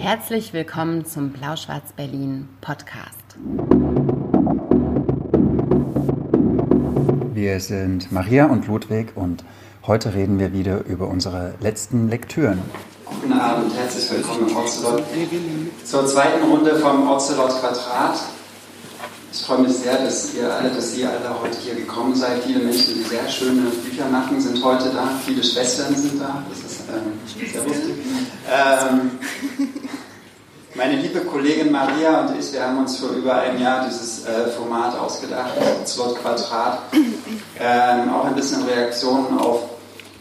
Herzlich willkommen zum Blau-Schwarz-Berlin Podcast. Wir sind Maria und Ludwig und heute reden wir wieder über unsere letzten Lektüren. Guten Abend, herzlich willkommen im Ocelot. Zur zweiten Runde vom Ocelot Quadrat. Ich freue mich sehr, dass ihr alle, dass ihr alle heute hier gekommen seid. Viele Menschen, die sehr schöne Bücher machen, sind heute da. Viele Schwestern sind da. Das ist ähm, sehr lustig. Ähm, meine liebe Kollegin Maria und ich, wir haben uns vor über einem Jahr dieses äh, Format ausgedacht, Slot Quadrat. Ähm, auch ein bisschen Reaktionen auf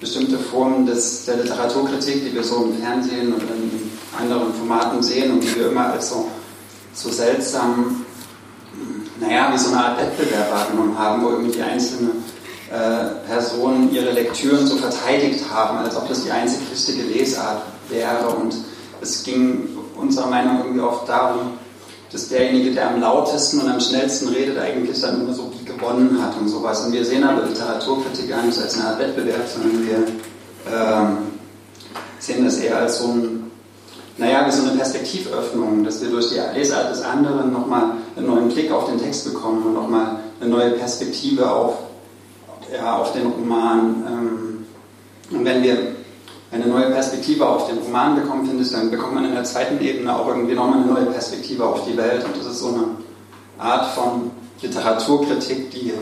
bestimmte Formen des, der Literaturkritik, die wir so im Fernsehen und in anderen Formaten sehen und die wir immer als so, so seltsam, naja, wie so eine Art Wettbewerb wahrgenommen haben, wo irgendwie die einzelnen äh, Personen ihre Lektüren so verteidigt haben, als ob das die einzig richtige Lesart wäre. Und es ging unserer Meinung irgendwie oft darum, dass derjenige, der am lautesten und am schnellsten redet, eigentlich dann immer so wie gewonnen hat und sowas. Und wir sehen aber Literaturkritik gar nicht als eine Art Wettbewerb, sondern wir ähm, sehen das eher als so ein, naja, wie so eine Perspektivöffnung, dass wir durch die Lesart des anderen nochmal einen neuen Blick auf den Text bekommen und nochmal eine neue Perspektive auf, ja, auf den Roman. Ähm, und wenn wir eine neue Perspektive auf den Roman bekommen, finde ich, dann bekommt man in der zweiten Ebene auch irgendwie nochmal eine neue Perspektive auf die Welt. Und das ist so eine Art von Literaturkritik, die, äh,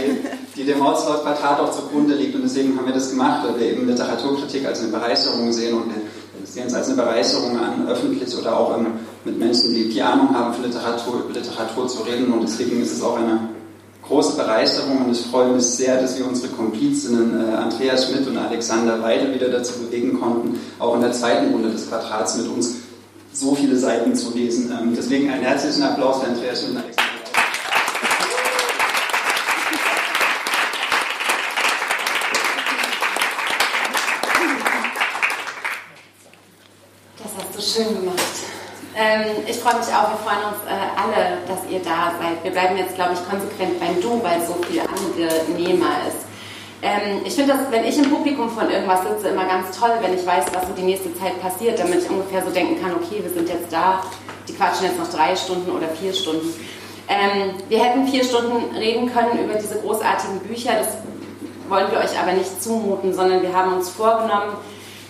die, die dem Holzlaut-Quadrat auch zugrunde liegt. Und deswegen haben wir das gemacht, weil wir eben Literaturkritik als eine Bereicherung sehen und sehen es als eine Bereicherung an, öffentlich oder auch mit Menschen, die die Ahnung haben, für Literatur, Literatur zu reden. Und deswegen ist es auch eine große Bereicherung und ich freue mich sehr, dass wir unsere Komplizinnen äh, Andrea Schmidt und Alexander Weide wieder dazu bewegen konnten, auch in der zweiten Runde des Quadrats mit uns so viele Seiten zu lesen. Ähm, deswegen einen herzlichen Applaus für Andrea Schmidt und Alexander. Das hast du schön gemacht. Ähm, ich freue mich auch, wir freuen uns äh, alle, dass ihr da seid. Wir bleiben jetzt, glaube ich, konsequent beim Du, weil so viel angenehmer ist. Ähm, ich finde das, wenn ich im Publikum von irgendwas sitze, immer ganz toll, wenn ich weiß, was so die nächste Zeit passiert, damit ich ungefähr so denken kann, okay, wir sind jetzt da, die quatschen jetzt noch drei Stunden oder vier Stunden. Ähm, wir hätten vier Stunden reden können über diese großartigen Bücher, das wollen wir euch aber nicht zumuten, sondern wir haben uns vorgenommen,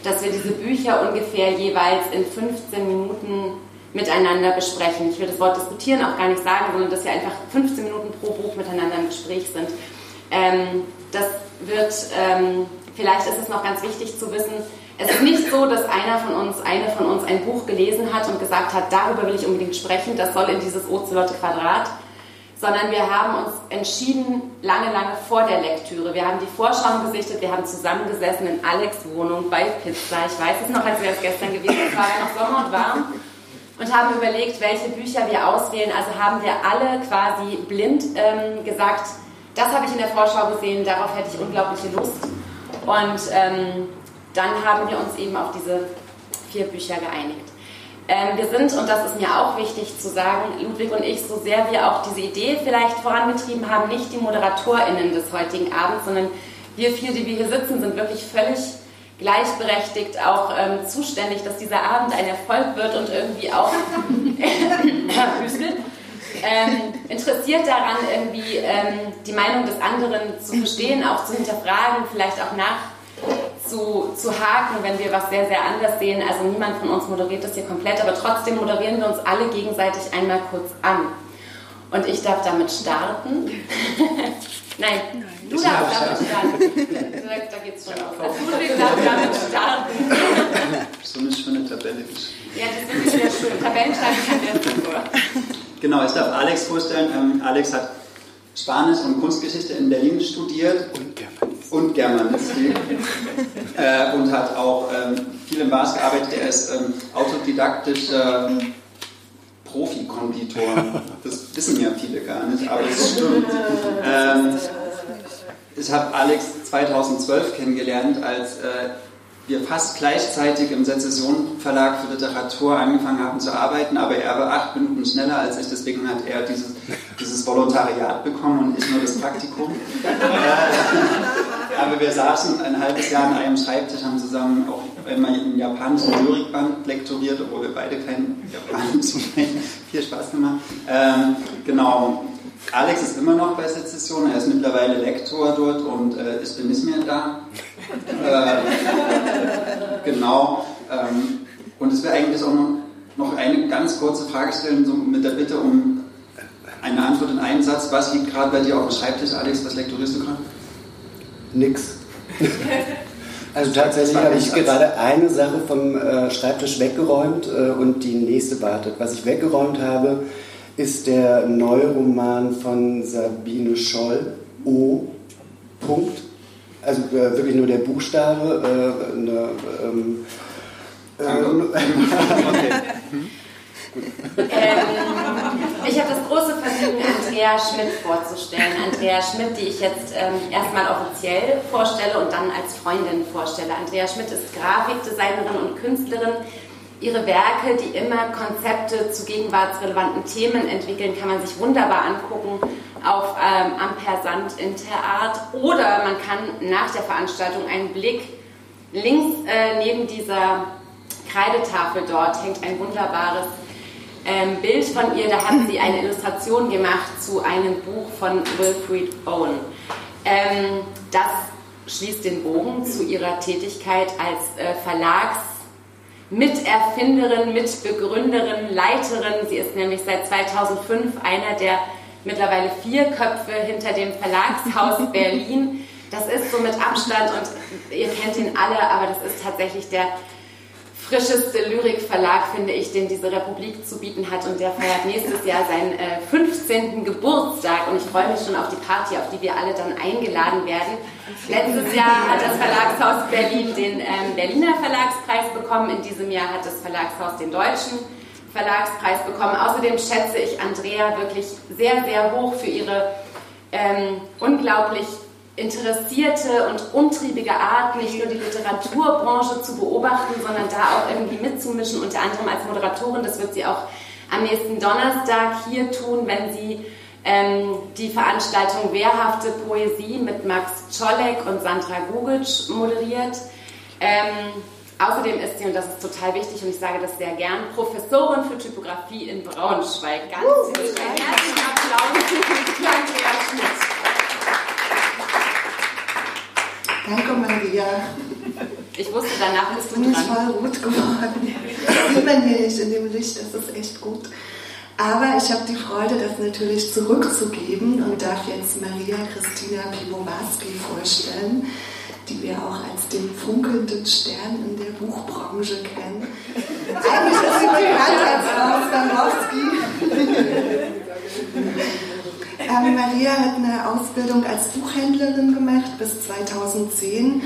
dass wir diese Bücher ungefähr jeweils in 15 Minuten miteinander besprechen. Ich will das Wort diskutieren auch gar nicht sagen, sondern dass wir einfach 15 Minuten pro Buch miteinander im Gespräch sind. Ähm, das wird, ähm, vielleicht ist es noch ganz wichtig zu wissen, es ist nicht so, dass einer von uns, eine von uns ein Buch gelesen hat und gesagt hat, darüber will ich unbedingt sprechen, das soll in dieses Ozelotte Quadrat, sondern wir haben uns entschieden, lange, lange vor der Lektüre. Wir haben die Vorschau gesichtet, wir haben zusammengesessen in Alex Wohnung bei Pizza. Ich weiß es noch, als wäre es gestern gewesen, es war ja noch Sommer und warm und haben überlegt, welche Bücher wir auswählen. Also haben wir alle quasi blind ähm, gesagt, das habe ich in der Vorschau gesehen, darauf hätte ich unglaubliche Lust. Und ähm, dann haben wir uns eben auf diese vier Bücher geeinigt. Ähm, wir sind, und das ist mir auch wichtig zu sagen, Ludwig und ich, so sehr wir auch diese Idee vielleicht vorangetrieben haben, nicht die ModeratorInnen des heutigen Abends, sondern wir vier, die wir hier sitzen, sind wirklich völlig gleichberechtigt auch ähm, zuständig, dass dieser Abend ein Erfolg wird und irgendwie auch ähm, interessiert daran, irgendwie ähm, die Meinung des anderen zu verstehen, auch zu hinterfragen, vielleicht auch nach zu, zu haken, wenn wir was sehr, sehr anders sehen. Also niemand von uns moderiert das hier komplett, aber trotzdem moderieren wir uns alle gegenseitig einmal kurz an. Und ich darf damit starten. Nein, Nein, du darfst damit starten. da geht's schon los. Also Ludwig darf damit starten. So eine schöne Tabelle. Ja, das ist wirklich sehr schön. Tabellen schreiben kann der vor. Genau, ich darf Alex vorstellen. Ähm, Alex hat Spanisch und Kunstgeschichte in Berlin studiert. Und Germanistik. Und Germanistik. äh, und hat auch ähm, viel im Bars gearbeitet. Er ist ähm, autodidaktischer Profi-Konditor. Das wissen ja viele gar nicht, aber es stimmt. Ähm, ich habe Alex 2012 kennengelernt, als äh, wir fast gleichzeitig im Sezession Verlag für Literatur angefangen haben zu arbeiten, aber er war acht Minuten schneller als ich, deswegen hat er dieses, dieses Volontariat bekommen und ich nur das Praktikum. Äh, aber wir saßen ein halbes Jahr an einem Schreibtisch, haben zusammen auch einmal einen japanischen Lyrikband lektoriert, obwohl wir beide kein Japanisch sprechen. Viel Spaß gemacht. Ähm, genau. Alex ist immer noch bei Sezession, er ist mittlerweile Lektor dort und äh, ist nicht mehr da. äh, genau. Ähm, und es wäre eigentlich auch noch, noch eine ganz kurze Frage stellen, so mit der Bitte um eine Antwort in einen Satz. Was liegt gerade bei dir auf dem Schreibtisch, Alex? Was lektorierst du gerade? Nix. Also tatsächlich habe ich gerade eine Sache vom äh, Schreibtisch weggeräumt äh, und die nächste wartet. Was ich weggeräumt habe, ist der neue Roman von Sabine Scholl, O. Punkt. Also äh, wirklich nur der Buchstabe. Äh, eine, ähm, okay. ähm, ich habe das große Vergnügen, Andrea Schmidt vorzustellen. Andrea Schmidt, die ich jetzt ähm, erstmal offiziell vorstelle und dann als Freundin vorstelle. Andrea Schmidt ist Grafikdesignerin und Künstlerin, Ihre Werke, die immer Konzepte zu gegenwartsrelevanten Themen entwickeln, kann man sich wunderbar angucken auf ähm, Ampersand Interart oder man kann nach der Veranstaltung einen Blick links äh, neben dieser Kreidetafel dort hängt ein wunderbares ähm, Bild von ihr. Da hat sie eine Illustration gemacht zu einem Buch von Wilfried Owen. Ähm, das schließt den Bogen zu ihrer Tätigkeit als äh, Verlags Miterfinderin, Mitbegründerin, Leiterin. Sie ist nämlich seit 2005 einer der mittlerweile vier Köpfe hinter dem Verlagshaus Berlin. Das ist so mit Abstand und ihr kennt ihn alle, aber das ist tatsächlich der frischeste Lyrikverlag, finde ich, den diese Republik zu bieten hat. Und der feiert nächstes Jahr seinen äh, 15. Geburtstag. Und ich freue mich schon auf die Party, auf die wir alle dann eingeladen werden. Letztes Jahr hat das Verlagshaus Berlin den ähm, Berliner Verlagspreis bekommen. In diesem Jahr hat das Verlagshaus den Deutschen Verlagspreis bekommen. Außerdem schätze ich Andrea wirklich sehr, sehr hoch für ihre ähm, unglaublich interessierte und umtriebige Art, nicht nur die Literaturbranche zu beobachten, sondern da auch irgendwie mitzumischen, unter anderem als Moderatorin. Das wird sie auch am nächsten Donnerstag hier tun, wenn sie ähm, die Veranstaltung Wehrhafte Poesie mit Max Czolek und Sandra Gugic moderiert. Ähm, außerdem ist sie, und das ist total wichtig und ich sage das sehr gern, Professorin für Typografie in Braunschweig. Ganz uh, herzlichen Applaus für Andrea Schmidt. Danke, Maria. Ich wusste, danach bist du dran. Ich voll rot geworden. Das sieht man hier nicht in dem Licht, das ist echt gut. Aber ich habe die Freude, das natürlich zurückzugeben und darf jetzt Maria Christina Piwowarski vorstellen, die wir auch als den funkelnden Stern in der Buchbranche kennen. Eigentlich ist sie bekannt als Frau Stanowski. Ähm, Maria hat eine Ausbildung als Buchhändlerin gemacht bis 2010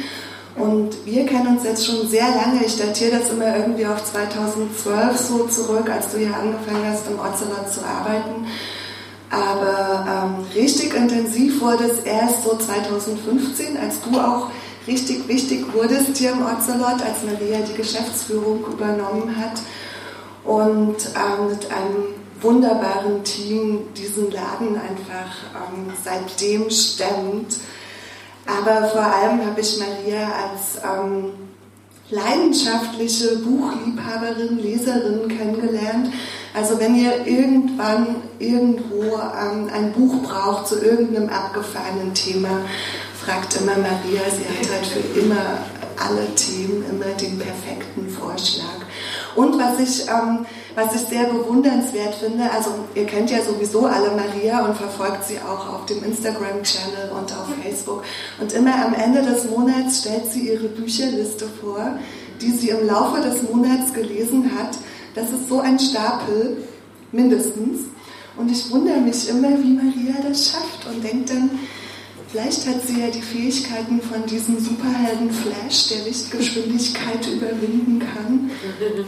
und wir kennen uns jetzt schon sehr lange. Ich datiere das immer irgendwie auf 2012 so zurück, als du hier angefangen hast, im Ocelot zu arbeiten. Aber ähm, richtig intensiv wurde es erst so 2015, als du auch richtig wichtig wurdest hier im Ocelot, als Maria die Geschäftsführung übernommen hat. Und ähm, mit einem wunderbaren Team diesen Laden einfach ähm, seitdem stemmt. Aber vor allem habe ich Maria als ähm, leidenschaftliche Buchliebhaberin, Leserin kennengelernt. Also wenn ihr irgendwann irgendwo ähm, ein Buch braucht zu irgendeinem abgefahrenen Thema, fragt immer Maria. Sie hat halt für immer alle Themen immer den perfekten Vorschlag. Und was ich ähm, was ich sehr bewundernswert finde, also ihr kennt ja sowieso alle Maria und verfolgt sie auch auf dem Instagram-Channel und auf Facebook. Und immer am Ende des Monats stellt sie ihre Bücherliste vor, die sie im Laufe des Monats gelesen hat. Das ist so ein Stapel, mindestens. Und ich wundere mich immer, wie Maria das schafft und denke dann, Vielleicht hat sie ja die Fähigkeiten von diesem Superhelden Flash, der Lichtgeschwindigkeit überwinden kann.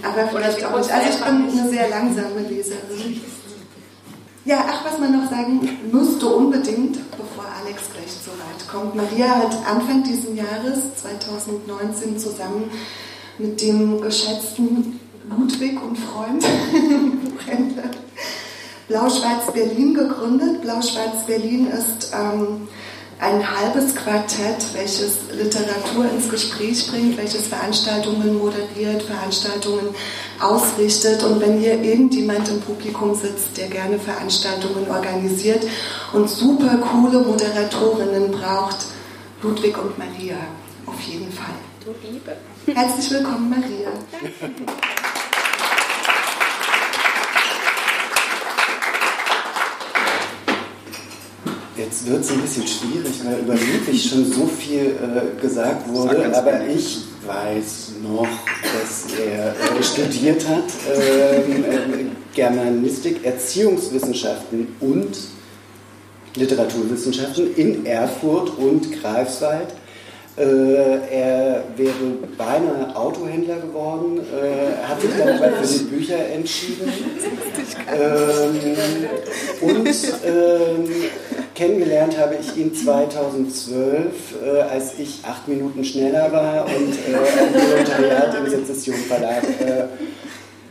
Aber vielleicht auch nicht. Also ich bin eine sehr langsame Leserin. Ja, ach, was man noch sagen müsste unbedingt, bevor Alex gleich zu weit kommt. Maria hat Anfang dieses Jahres, 2019, zusammen mit dem geschätzten Ludwig und Freund, Buchhändler, Blau-Schwarz Berlin gegründet. Blau-Schwarz Berlin ist ähm, ein halbes Quartett, welches Literatur ins Gespräch bringt, welches Veranstaltungen moderiert, Veranstaltungen ausrichtet. Und wenn hier irgendjemand im Publikum sitzt, der gerne Veranstaltungen organisiert und super coole Moderatorinnen braucht, Ludwig und Maria, auf jeden Fall. Du Liebe. Herzlich willkommen, Maria. Jetzt wird es ein bisschen schwierig, weil über Ludwig schon so viel äh, gesagt wurde, aber ich weiß noch, dass er äh, studiert hat ähm, äh, Germanistik, Erziehungswissenschaften und Literaturwissenschaften in Erfurt und Greifswald. Äh, er wäre beinahe Autohändler geworden, äh, hat sich dann aber für die Bücher entschieden. Ähm, und ähm, kennengelernt habe ich ihn 2012, äh, als ich acht Minuten schneller war und äh, ein Volontariat im Sezession Verlag äh,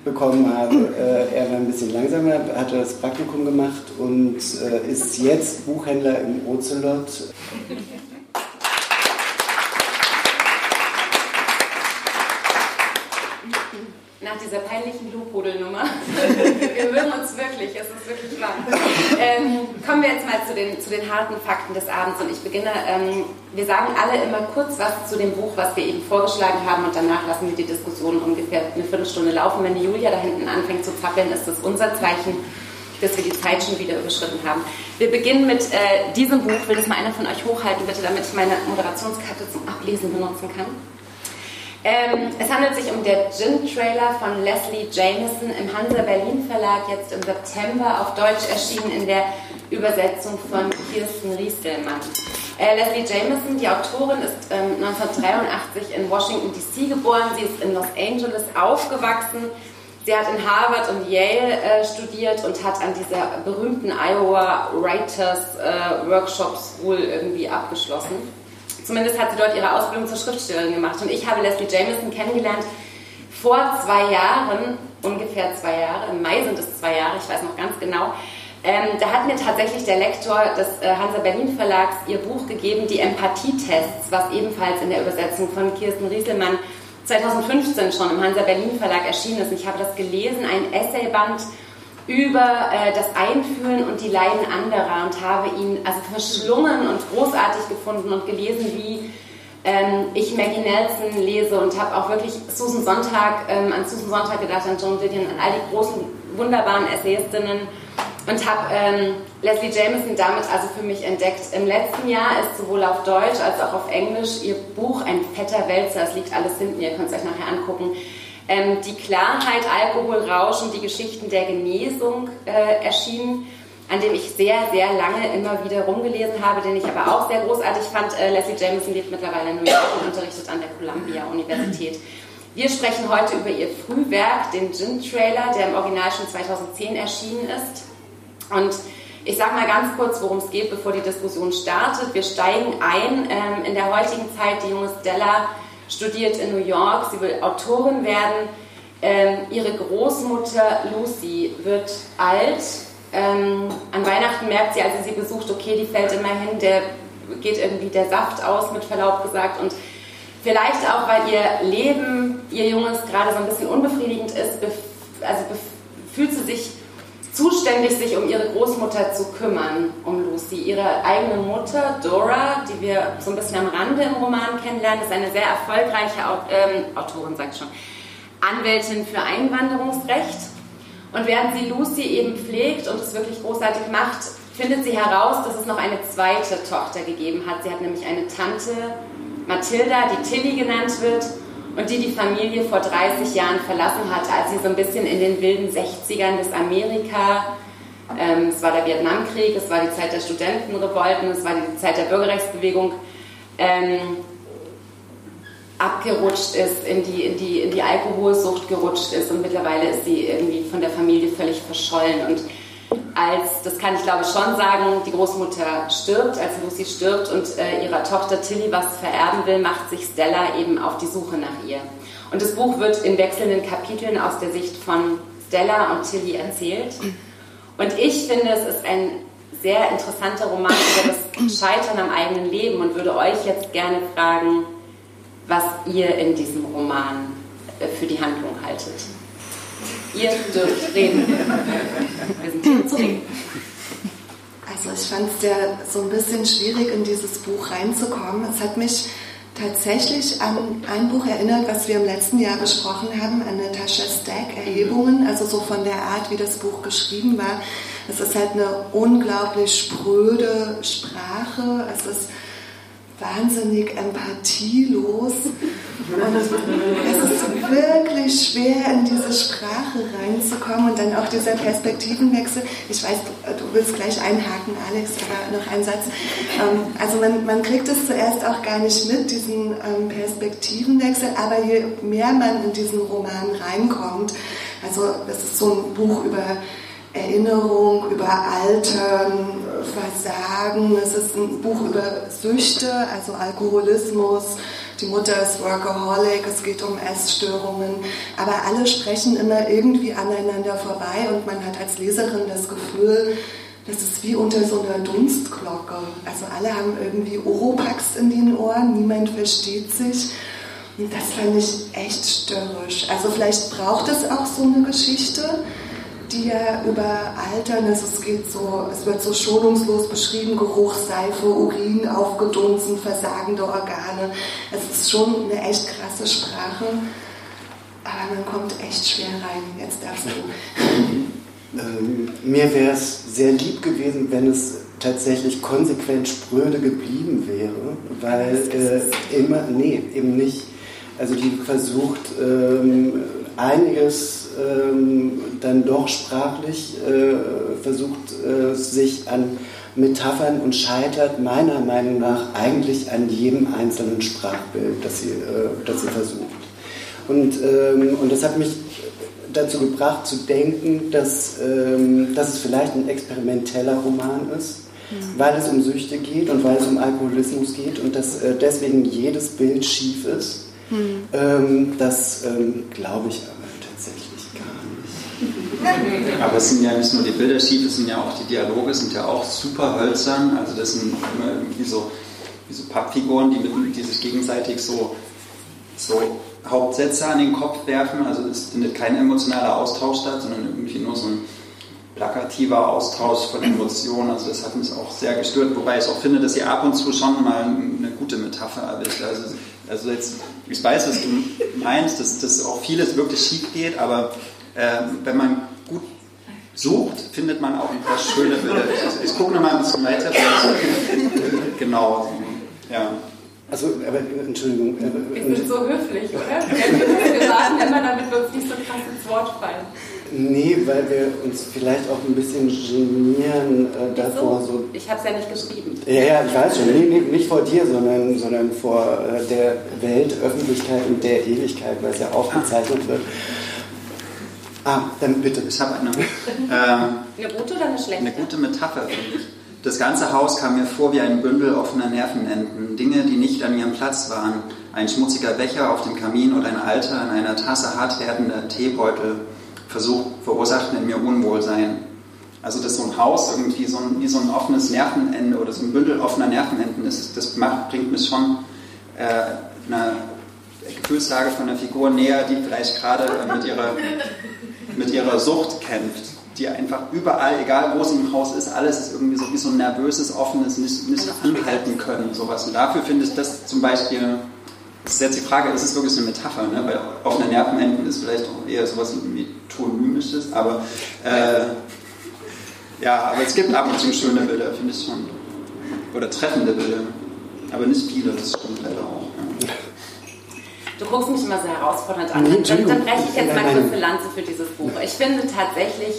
bekommen habe. Äh, er war ein bisschen langsamer, hatte das Praktikum gemacht und ist jetzt Buchhändler im Ocelot. nach dieser peinlichen Lobhudelnummer. wir mögen uns wirklich, es ist wirklich wahr. Ähm, kommen wir jetzt mal zu den, zu den harten Fakten des Abends und ich beginne, ähm, wir sagen alle immer kurz was zu dem Buch, was wir eben vorgeschlagen haben und danach lassen wir die Diskussion ungefähr eine Viertelstunde laufen. Wenn die Julia da hinten anfängt zu zappeln, ist das unser Zeichen, dass wir die Zeit schon wieder überschritten haben. Wir beginnen mit äh, diesem Buch. Will das mal einer von euch hochhalten, bitte, damit ich meine Moderationskarte zum Ablesen benutzen kann? Ähm, es handelt sich um der Gin-Trailer von Leslie Jameson im Hansa Berlin Verlag, jetzt im September auf Deutsch erschienen in der Übersetzung von Kirsten Rieselmann. Äh, Leslie Jameson, die Autorin, ist ähm, 1983 in Washington DC geboren. Sie ist in Los Angeles aufgewachsen. Sie hat in Harvard und Yale äh, studiert und hat an dieser berühmten Iowa Writers äh, Workshop School irgendwie abgeschlossen. Zumindest hat sie dort ihre Ausbildung zur Schriftstellerin gemacht. Und ich habe Leslie Jameson kennengelernt vor zwei Jahren, ungefähr zwei Jahre, im Mai sind es zwei Jahre, ich weiß noch ganz genau. Ähm, da hat mir tatsächlich der Lektor des äh, Hansa Berlin Verlags ihr Buch gegeben, die Empathietests, was ebenfalls in der Übersetzung von Kirsten Rieselmann 2015 schon im Hansa Berlin Verlag erschienen ist. Und ich habe das gelesen, ein Essayband über äh, das Einfühlen und die Leiden anderer und habe ihn also verschlungen und großartig gefunden und gelesen, wie ähm, ich Maggie Nelson lese und habe auch wirklich Susan Sonntag, ähm, an Susan Sonntag gedacht, an Joan Didion, an all die großen, wunderbaren Essayistinnen und habe ähm, Leslie Jameson damit also für mich entdeckt. Im letzten Jahr ist sowohl auf Deutsch als auch auf Englisch ihr Buch Ein fetter Wälzer, es liegt alles hinten, ihr könnt es euch nachher angucken, ähm, die Klarheit, Alkohol, Rausch und die Geschichten der Genesung äh, erschienen, an dem ich sehr, sehr lange immer wieder rumgelesen habe, den ich aber auch sehr großartig fand. Äh, Leslie Jameson lebt mittlerweile in New York und unterrichtet an der Columbia Universität. Wir sprechen heute über ihr Frühwerk, den Gin-Trailer, der im Original schon 2010 erschienen ist. Und ich sage mal ganz kurz, worum es geht, bevor die Diskussion startet. Wir steigen ein ähm, in der heutigen Zeit. Die junge Stella studiert in New York, sie will Autorin werden. Ähm, ihre Großmutter Lucy wird alt. Ähm, an Weihnachten merkt sie, als sie sie besucht, okay, die fällt immer hin, der geht irgendwie der Saft aus, mit Verlaub gesagt. Und vielleicht auch, weil ihr Leben, ihr Junges, gerade so ein bisschen unbefriedigend ist, also fühlt sie sich zuständig, sich um ihre Großmutter zu kümmern, um Lucy. Ihre eigene Mutter, Dora, die wir so ein bisschen am Rande im Roman kennenlernen, ist eine sehr erfolgreiche ähm, Autorin, sagt schon, Anwältin für Einwanderungsrecht. Und während sie Lucy eben pflegt und es wirklich großartig macht, findet sie heraus, dass es noch eine zweite Tochter gegeben hat. Sie hat nämlich eine Tante, Mathilda, die Tilly genannt wird und die die Familie vor 30 Jahren verlassen hatte, als sie so ein bisschen in den wilden 60ern des Amerika, ähm, es war der Vietnamkrieg, es war die Zeit der Studentenrevolten, es war die Zeit der Bürgerrechtsbewegung, ähm, abgerutscht ist, in die, in, die, in die Alkoholsucht gerutscht ist und mittlerweile ist sie irgendwie von der Familie völlig verschollen. Und als, das kann ich glaube schon sagen, die Großmutter stirbt, als Lucy stirbt und äh, ihrer Tochter Tilly was vererben will, macht sich Stella eben auf die Suche nach ihr. Und das Buch wird in wechselnden Kapiteln aus der Sicht von Stella und Tilly erzählt. Und ich finde, es ist ein sehr interessanter Roman über das Scheitern am eigenen Leben und würde euch jetzt gerne fragen, was ihr in diesem Roman äh, für die Handlung haltet. Ihr dürft reden. Also ich fand es ja so ein bisschen schwierig, in dieses Buch reinzukommen. Es hat mich tatsächlich an ein Buch erinnert, was wir im letzten Jahr besprochen haben, an Natascha Stack, Erhebungen, also so von der Art, wie das Buch geschrieben war. Es ist halt eine unglaublich spröde Sprache. Es ist wahnsinnig empathielos. Und es ist wirklich schwer, in diese Sprache reinzukommen und dann auch dieser Perspektivenwechsel. Ich weiß, du willst gleich einhaken, Alex, aber noch ein Satz. Ähm, also man, man kriegt es zuerst auch gar nicht mit, diesen ähm, Perspektivenwechsel, aber je mehr man in diesen Roman reinkommt, also das ist so ein Buch über Erinnerung, über Altern, Versagen. Es ist ein Buch über Süchte, also Alkoholismus. Die Mutter ist Workaholic, es geht um Essstörungen. Aber alle sprechen immer irgendwie aneinander vorbei und man hat als Leserin das Gefühl, das ist wie unter so einer Dunstglocke. Also alle haben irgendwie Oropax in den Ohren, niemand versteht sich. Und das fand ich echt störrisch. Also vielleicht braucht es auch so eine Geschichte die ja über Altern, also es geht so, es wird so schonungslos beschrieben, Geruch, Seife, Urin, aufgedunsen, versagende Organe. Es ist schon eine echt krasse Sprache, aber man kommt echt schwer rein. Jetzt darfst du. Ähm, mir wäre es sehr lieb gewesen, wenn es tatsächlich konsequent spröde geblieben wäre, weil äh, immer, nee, eben nicht. Also die versucht ähm, einiges ähm, dann doch sprachlich äh, versucht, äh, sich an Metaphern und scheitert meiner Meinung nach eigentlich an jedem einzelnen Sprachbild, das sie, äh, das sie versucht. Und, ähm, und das hat mich dazu gebracht zu denken, dass, ähm, dass es vielleicht ein experimenteller Roman ist, mhm. weil es um Süchte geht und weil es um Alkoholismus geht und dass äh, deswegen jedes Bild schief ist. Mhm. Ähm, das ähm, glaube ich aber es sind ja nicht nur die Bilder schief, es sind ja auch die Dialoge, sind ja auch super hölzern. Also das sind immer irgendwie so, wie so Pappfiguren, die, mit, die sich gegenseitig so, so Hauptsätze an den Kopf werfen. Also es findet kein emotionaler Austausch statt, sondern irgendwie nur so ein plakativer Austausch von Emotionen. Also das hat mich auch sehr gestört, wobei ich auch finde, dass ihr ab und zu schon mal eine gute Metapher erwischt. Also, also jetzt, ich weiß, was du meinst, dass, dass auch vieles wirklich schief geht, aber äh, wenn man gut sucht, findet man auch ein paar schöne Bilder. Ich, ich gucke nochmal ein bisschen weiter. genau. Ja. Also, aber Entschuldigung. Wir sind so höflich, oder? Wir sagen immer, damit wir uns nicht so krass ins Wort fallen. Nee, weil wir uns vielleicht auch ein bisschen genieren äh, davor. So. so. Ich habe es ja nicht geschrieben. Ja, ja, ich weiß schon. Nee, nee, nicht vor dir, sondern, sondern vor äh, der Weltöffentlichkeit und der Ewigkeit, weil es ja aufgezeichnet wird. Ah, dann bitte. Ich habe eine, ähm, eine gute oder eine schlechte? Eine gute Metapher, finde ich. Das ganze Haus kam mir vor wie ein Bündel offener Nervenenden, Dinge, die nicht an ihrem Platz waren. Ein schmutziger Becher auf dem Kamin oder ein alter in einer Tasse hart werdender Teebeutel Versuch, verursachten in mir Unwohlsein. Also dass so ein Haus irgendwie so ein, wie so ein offenes Nervenende oder so ein Bündel offener Nervenenden ist, das macht, bringt mich schon äh, eine Gefühlslage von einer Figur näher, die vielleicht gerade äh, mit ihrer mit ihrer Sucht kämpft, die einfach überall, egal wo sie im Haus ist, alles ist irgendwie so wie so ein nervöses, offenes, nicht, nicht anhalten können, sowas. Und dafür finde ich das zum Beispiel, das ist jetzt die Frage, ist es wirklich eine Metapher, ne? weil offene Nervenenden ist vielleicht auch eher sowas wie Tonymisches, aber äh, ja, aber es gibt ab und zu schöne Bilder, finde ich schon. Oder treffende Bilder. Aber nicht viele, das stimmt leider auch. Du guckst mich immer sehr herausfordernd an. Dann, dann breche ich jetzt mal kurz eine Lanze für dieses Buch. Ich finde tatsächlich,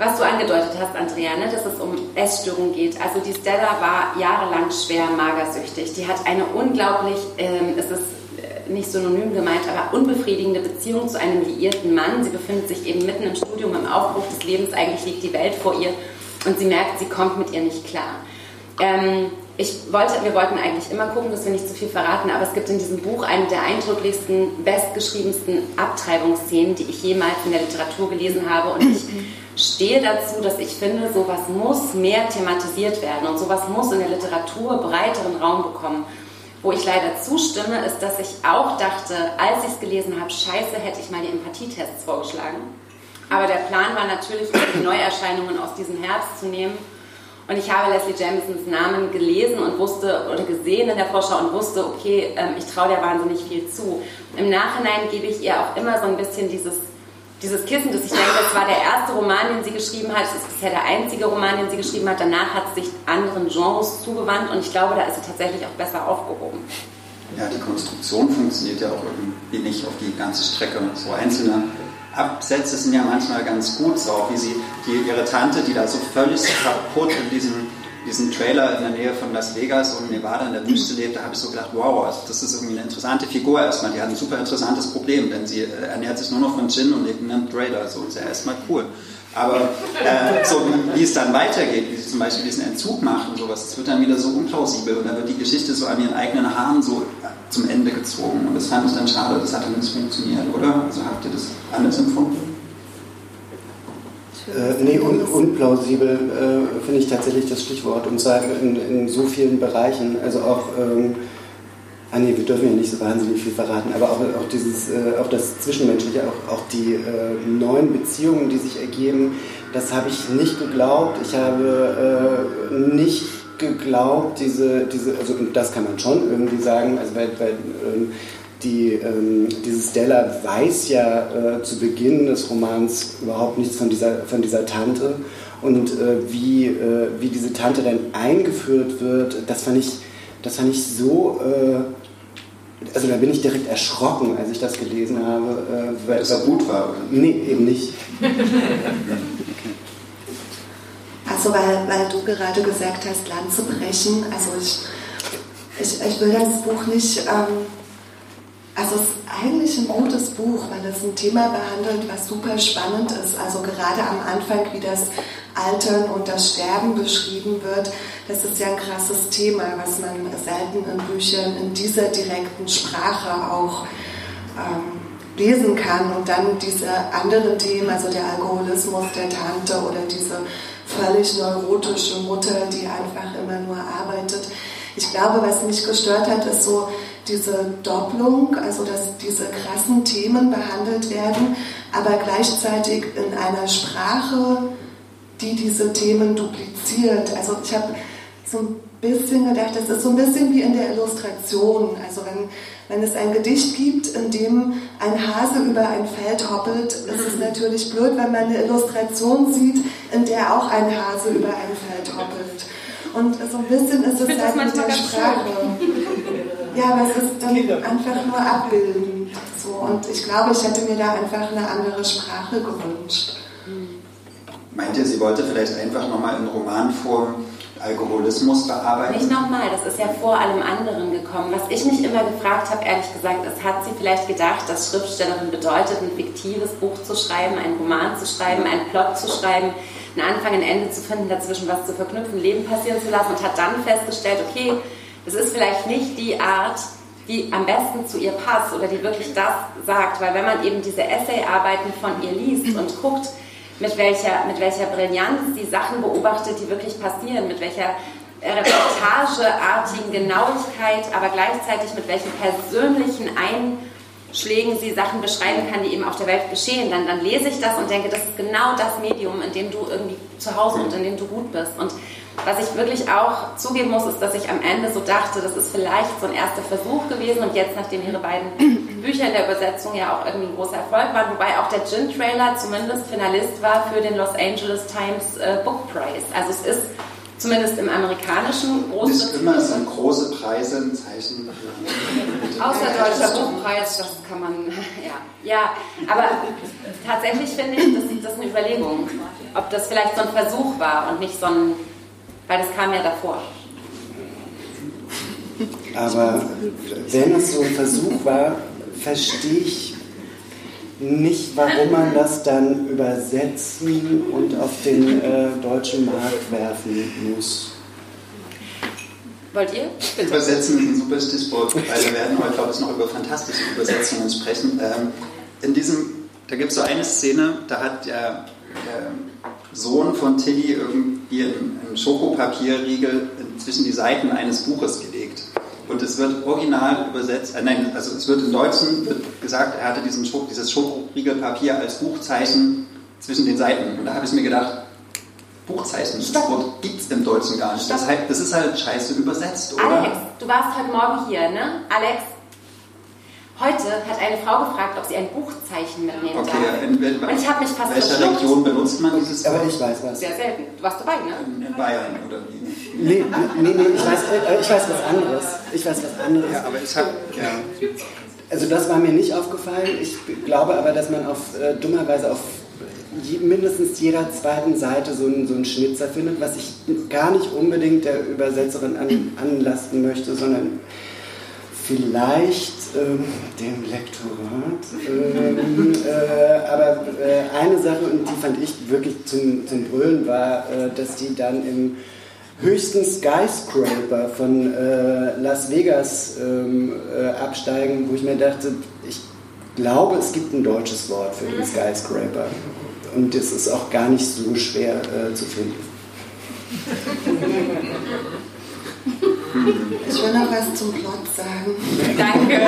was du angedeutet hast, Andrea, ne, dass es um Essstörungen geht. Also die Stella war jahrelang schwer magersüchtig. Die hat eine unglaublich, ähm, es ist äh, nicht synonym gemeint, aber unbefriedigende Beziehung zu einem liierten Mann. Sie befindet sich eben mitten im Studium, im Aufbruch des Lebens. Eigentlich liegt die Welt vor ihr und sie merkt, sie kommt mit ihr nicht klar. Ähm, ich wollte, wir wollten eigentlich immer gucken, dass wir nicht zu viel verraten, aber es gibt in diesem Buch eine der eindrücklichsten, bestgeschriebensten Abtreibungsszenen, die ich jemals in der Literatur gelesen habe. Und ich stehe dazu, dass ich finde, sowas muss mehr thematisiert werden und sowas muss in der Literatur breiteren Raum bekommen. Wo ich leider zustimme, ist, dass ich auch dachte, als ich es gelesen habe, scheiße, hätte ich mal die Empathietests vorgeschlagen. Aber der Plan war natürlich, die Neuerscheinungen aus diesem Herbst zu nehmen und ich habe Leslie Jamisons Namen gelesen und wusste oder gesehen in der Vorschau und wusste, okay, ähm, ich traue der wahnsinnig viel zu. Im Nachhinein gebe ich ihr auch immer so ein bisschen dieses, dieses Kissen, dass ich denke, das war der erste Roman, den sie geschrieben hat. Es ist bisher der einzige Roman, den sie geschrieben hat. Danach hat sie sich anderen Genres zugewandt und ich glaube, da ist sie tatsächlich auch besser aufgehoben. Ja, die Konstruktion funktioniert ja auch irgendwie nicht auf die ganze Strecke. So einzelne Absätze sind ja manchmal ganz gut, so auch wie sie die, ihre Tante, die da so völlig kaputt in diesem, diesem Trailer in der Nähe von Las Vegas und Nevada in der Wüste lebt, da habe ich so gedacht, wow, also das ist irgendwie eine interessante Figur erstmal. Die hat ein super interessantes Problem, denn sie äh, ernährt sich nur noch von Gin und lebt in einem Trailer. So ist ja erstmal cool. Aber äh, so wie es dann weitergeht, wie sie zum Beispiel diesen Entzug macht und sowas, das wird dann wieder so unplausibel und dann wird die Geschichte so an ihren eigenen Haaren so zum Ende gezogen. Und das fand ich dann schade, das hat dann nicht funktioniert, oder? Also habt ihr das anders empfunden? Äh, nee, un, unplausibel äh, finde ich tatsächlich das Stichwort und zwar in, in so vielen Bereichen. Also auch ähm, Ah nee, wir dürfen ja nicht so wahnsinnig viel verraten, aber auch, auch, dieses, äh, auch das Zwischenmenschliche, auch, auch die äh, neuen Beziehungen, die sich ergeben, das habe ich nicht geglaubt. Ich habe äh, nicht geglaubt, diese, diese, also das kann man schon irgendwie sagen, also weil, weil ähm, die, ähm, diese Stella weiß ja äh, zu Beginn des Romans überhaupt nichts von dieser, von dieser Tante und äh, wie, äh, wie diese Tante dann eingeführt wird, das fand ich, das fand ich so äh, also da bin ich direkt erschrocken, als ich das gelesen habe. Äh, weil es gut war, oder? Nee, eben nicht. Also weil, weil du gerade gesagt hast, Land zu brechen, also ich, ich, ich will das Buch nicht, ähm, also es ist eigentlich ein gutes Buch, weil es ein Thema behandelt, was super spannend ist. Also gerade am Anfang, wie das Altern und das Sterben beschrieben wird, das ist ja ein krasses Thema, was man selten in Büchern in dieser direkten Sprache auch ähm, lesen kann. Und dann diese anderen Themen, also der Alkoholismus der Tante oder diese völlig neurotische Mutter, die einfach immer nur arbeitet. Ich glaube, was mich gestört hat, ist so diese Doppelung, also dass diese krassen Themen behandelt werden, aber gleichzeitig in einer Sprache, die diese Themen dupliziert. Also ich habe so ein bisschen gedacht, das ist so ein bisschen wie in der Illustration. Also wenn, wenn es ein Gedicht gibt, in dem ein Hase über ein Feld hoppelt, ist es natürlich blöd, wenn man eine Illustration sieht, in der auch ein Hase über ein Feld hoppelt. Und so ein bisschen ist es halt mit der Sprache. Ja, aber es ist dann einfach nur abbildend. So. Und ich glaube, ich hätte mir da einfach eine andere Sprache gewünscht. Meint ihr, sie wollte vielleicht einfach nochmal in Romanform Alkoholismus bearbeiten? Nicht nochmal, das ist ja vor allem anderen gekommen. Was ich mich immer gefragt habe, ehrlich gesagt, ist, hat sie vielleicht gedacht, dass Schriftstellerin bedeutet, ein fiktives Buch zu schreiben, einen Roman zu schreiben, einen Plot zu schreiben, einen Anfang, ein Ende zu finden, dazwischen was zu verknüpfen, Leben passieren zu lassen und hat dann festgestellt, okay, es ist vielleicht nicht die Art, die am besten zu ihr passt oder die wirklich das sagt, weil wenn man eben diese Essayarbeiten von ihr liest und guckt, mit welcher, mit welcher Brillanz sie Sachen beobachtet, die wirklich passieren, mit welcher reportageartigen Genauigkeit, aber gleichzeitig mit welchen persönlichen Einschlägen sie Sachen beschreiben kann, die eben auf der Welt geschehen, dann, dann lese ich das und denke, das ist genau das Medium, in dem du irgendwie zu Hause und in dem du gut bist. Und was ich wirklich auch zugeben muss, ist, dass ich am Ende so dachte, das ist vielleicht so ein erster Versuch gewesen und jetzt, nachdem ihre beiden Bücher in der Übersetzung ja auch irgendwie ein großer Erfolg waren, wobei auch der Gin-Trailer zumindest Finalist war für den Los Angeles Times äh, Book Prize. Also es ist zumindest im amerikanischen große. Nicht immer sind große Preise ein Zeichen. Außer deutscher Buchpreis, das kann man, ja. Ja, aber tatsächlich finde ich, das, das ist eine Überlegung, ob das vielleicht so ein Versuch war und nicht so ein weil das kam ja davor. Aber wenn es so ein Versuch war, verstehe ich nicht, warum man das dann übersetzen und auf den äh, deutschen Markt werfen muss. Wollt ihr? Bitte. Übersetzen ist ein super Stichwort, weil wir werden heute, glaube ich, noch über fantastische Übersetzungen sprechen. Ähm, in diesem, da gibt es so eine Szene, da hat der, der Sohn von Tilly irgendwie einen Schokopapierriegel zwischen die Seiten eines Buches gelegt. Und es wird original übersetzt, äh, nein, also es wird im Deutschen wird gesagt, er hatte diesen Schok, dieses Schokoriegelpapier als Buchzeichen zwischen den Seiten. Und da habe ich mir gedacht, Buchzeichen, das Wort gibt es im Deutschen gar nicht. Das, heißt, das ist halt scheiße übersetzt, oder? Alex, du warst heute Morgen hier, ne? Alex, Heute hat eine Frau gefragt, ob sie ein Buchzeichen mitnehmen okay, darf. In, in, und ich habe mich fast In welcher Region benutzt man dieses Aber ich weiß was. Sehr selten. Du warst dabei, ne? In Bayern oder wie? Nee, nee, nee ich, weiß, äh, ich weiß was anderes. Ich weiß was anderes. Ja, aber ich habe... Ja. Also das war mir nicht aufgefallen. Ich glaube aber, dass man auf äh, dummerweise auf mindestens jeder zweiten Seite so einen, so einen Schnitzer findet, was ich gar nicht unbedingt der Übersetzerin an, anlasten möchte, sondern vielleicht ähm, dem Lektorat. Ähm, äh, aber äh, eine Sache, und die fand ich wirklich zum, zum Brüllen, war, äh, dass die dann im höchsten Skyscraper von äh, Las Vegas ähm, äh, absteigen, wo ich mir dachte, ich glaube, es gibt ein deutsches Wort für den Skyscraper. Und das ist auch gar nicht so schwer äh, zu finden. Ich will noch was zum Plot sagen. Danke.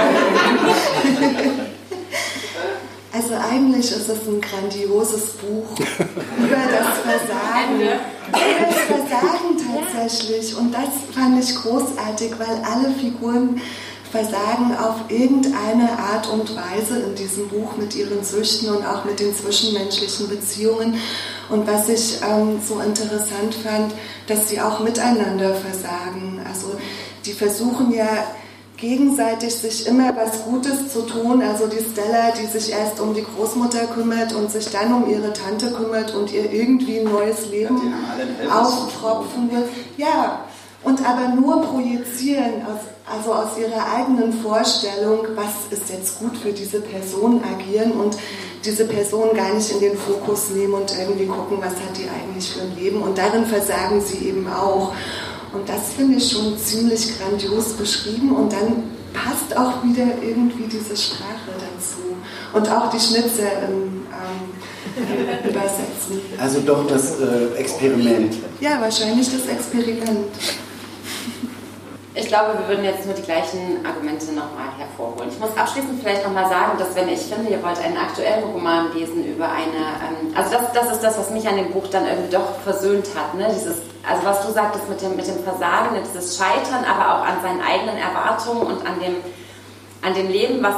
Also eigentlich ist es ein grandioses Buch über das Versagen. Über das Versagen tatsächlich. Und das fand ich großartig, weil alle Figuren versagen auf irgendeine Art und Weise in diesem Buch mit ihren Süchten und auch mit den zwischenmenschlichen Beziehungen. Und was ich ähm, so interessant fand, dass sie auch miteinander versagen. Also die versuchen ja gegenseitig sich immer was Gutes zu tun. Also die Stella, die sich erst um die Großmutter kümmert und sich dann um ihre Tante kümmert und ihr irgendwie ein neues Leben ja, auftropfen will. Ja, und aber nur projizieren, aus, also aus ihrer eigenen Vorstellung, was ist jetzt gut für diese Person agieren und diese Person gar nicht in den Fokus nehmen und irgendwie gucken, was hat die eigentlich für ein Leben. Und darin versagen sie eben auch. Und das finde ich schon ziemlich grandios beschrieben und dann passt auch wieder irgendwie diese Sprache dazu. Und auch die Schnitze im ähm, Übersetzen. Also doch das äh, Experiment. Ja, wahrscheinlich das Experiment. Ich glaube, wir würden jetzt nur die gleichen Argumente nochmal hervorholen. Ich muss abschließend vielleicht nochmal sagen, dass wenn ich finde, ihr wollt einen aktuellen Roman lesen über eine, ähm, also das, das ist das, was mich an dem Buch dann irgendwie doch versöhnt hat, ne? Dieses, also was du sagtest mit dem, mit dem Versagen, dieses Scheitern, aber auch an seinen eigenen Erwartungen und an dem, an dem Leben, was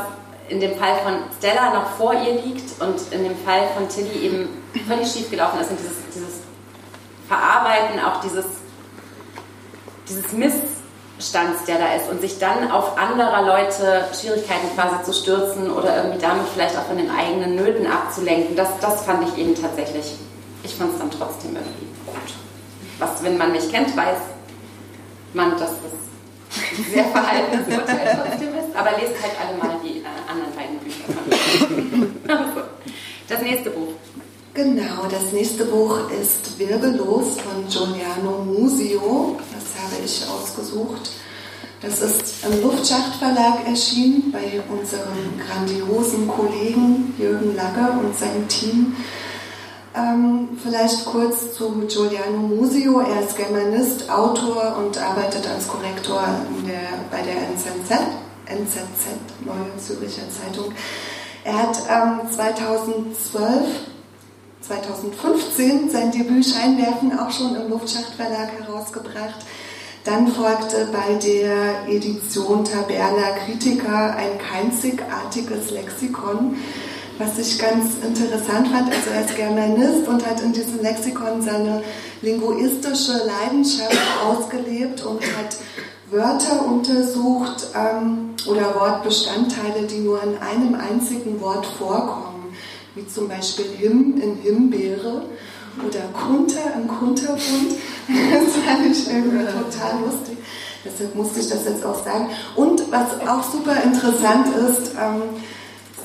in dem Fall von Stella noch vor ihr liegt und in dem Fall von Tilly eben völlig schief gelaufen ist und dieses, dieses Verarbeiten, auch dieses, dieses Mist Stanz, der da ist und sich dann auf anderer Leute Schwierigkeiten quasi zu stürzen oder irgendwie damit vielleicht auch von den eigenen Nöten abzulenken, das, das fand ich eben tatsächlich, ich fand es dann trotzdem irgendwie gut. Was, wenn man mich kennt, weiß man, dass das sehr verhaltenes Urteil trotzdem ist, aber lest halt alle mal die äh, anderen beiden Bücher von Das nächste Buch. Genau, das nächste Buch ist Wirbellos von Giuliano Musio. Das habe ich ausgesucht. Das ist im Luftschachtverlag erschienen bei unserem grandiosen Kollegen Jürgen Lagger und seinem Team. Ähm, vielleicht kurz zu Giuliano Musio. Er ist Germanist, Autor und arbeitet als Korrektor der, bei der NZZ, NZZ, Neue Zürcher Zeitung. Er hat ähm, 2012 2015 sein Debüt Scheinwerfen auch schon im Luftschachtverlag herausgebracht. Dann folgte bei der Edition Taberna Critica ein einzigartiges Lexikon, was ich ganz interessant fand. Also er ist Germanist und hat in diesem Lexikon seine linguistische Leidenschaft ausgelebt und hat Wörter untersucht ähm, oder Wortbestandteile, die nur in einem einzigen Wort vorkommen wie zum Beispiel Him in Himbeere oder Kunter im Kunterbund. Das fand ich irgendwie total lustig. Deshalb musste ich das jetzt auch sagen. Und was auch super interessant ist, ähm,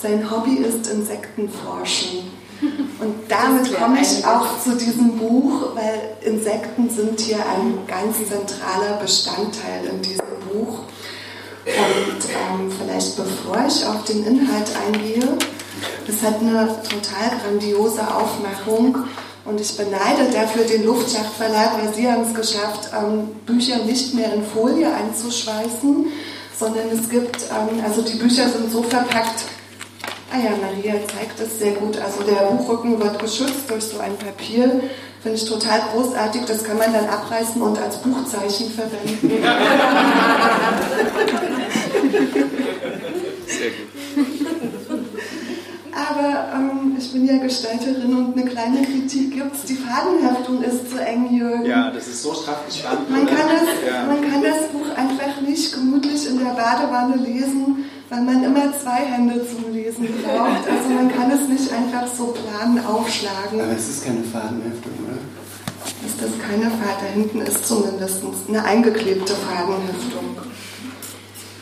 sein Hobby ist Insektenforschen. Und damit komme ich auch zu diesem Buch, weil Insekten sind hier ein ganz zentraler Bestandteil in diesem Buch. Und ähm, vielleicht bevor ich auf den Inhalt eingehe, das hat eine total grandiose Aufmachung und ich beneide dafür den Luftschachtverlag, weil sie haben es geschafft, ähm, Bücher nicht mehr in Folie einzuschweißen, sondern es gibt, ähm, also die Bücher sind so verpackt, Ah ja, Maria zeigt es sehr gut. Also der Buchrücken wird geschützt durch so ein Papier. Finde ich total großartig. Das kann man dann abreißen und als Buchzeichen verwenden. Sehr gut. Aber ähm, ich bin ja Gestalterin und eine kleine Kritik gibt es. Die Fadenheftung ist zu eng, Jürgen. Ja, das ist so straff gespannt. Man kann, das, ja. man kann das Buch einfach nicht gemütlich in der Badewanne lesen weil man immer zwei Hände zum Lesen braucht. Also man kann es nicht einfach so planen aufschlagen. Aber es ist keine Fadenheftung, oder? Ist das keine Faden? Da hinten ist zumindest eine eingeklebte Fadenheftung.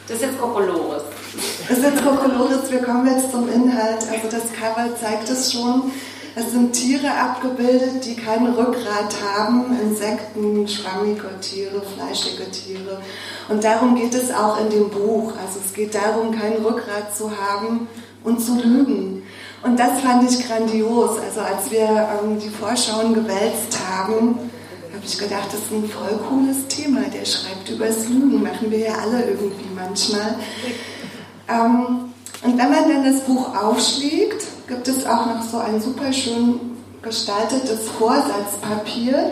Das ist jetzt Kokolores. Ist jetzt Kokolores. Wir kommen jetzt zum Inhalt. Also das Cover zeigt es schon. Es sind Tiere abgebildet, die kein Rückgrat haben, Insekten, schwammige Tiere, fleischige Tiere. Und darum geht es auch in dem Buch. Also es geht darum, kein Rückgrat zu haben und zu lügen. Und das fand ich grandios. Also als wir ähm, die Vorschauen gewälzt haben, habe ich gedacht, das ist ein voll cooles Thema. Der schreibt übers Lügen, machen wir ja alle irgendwie manchmal. Ähm, und wenn man dann das Buch aufschlägt, gibt es auch noch so ein super schön gestaltetes Vorsatzpapier.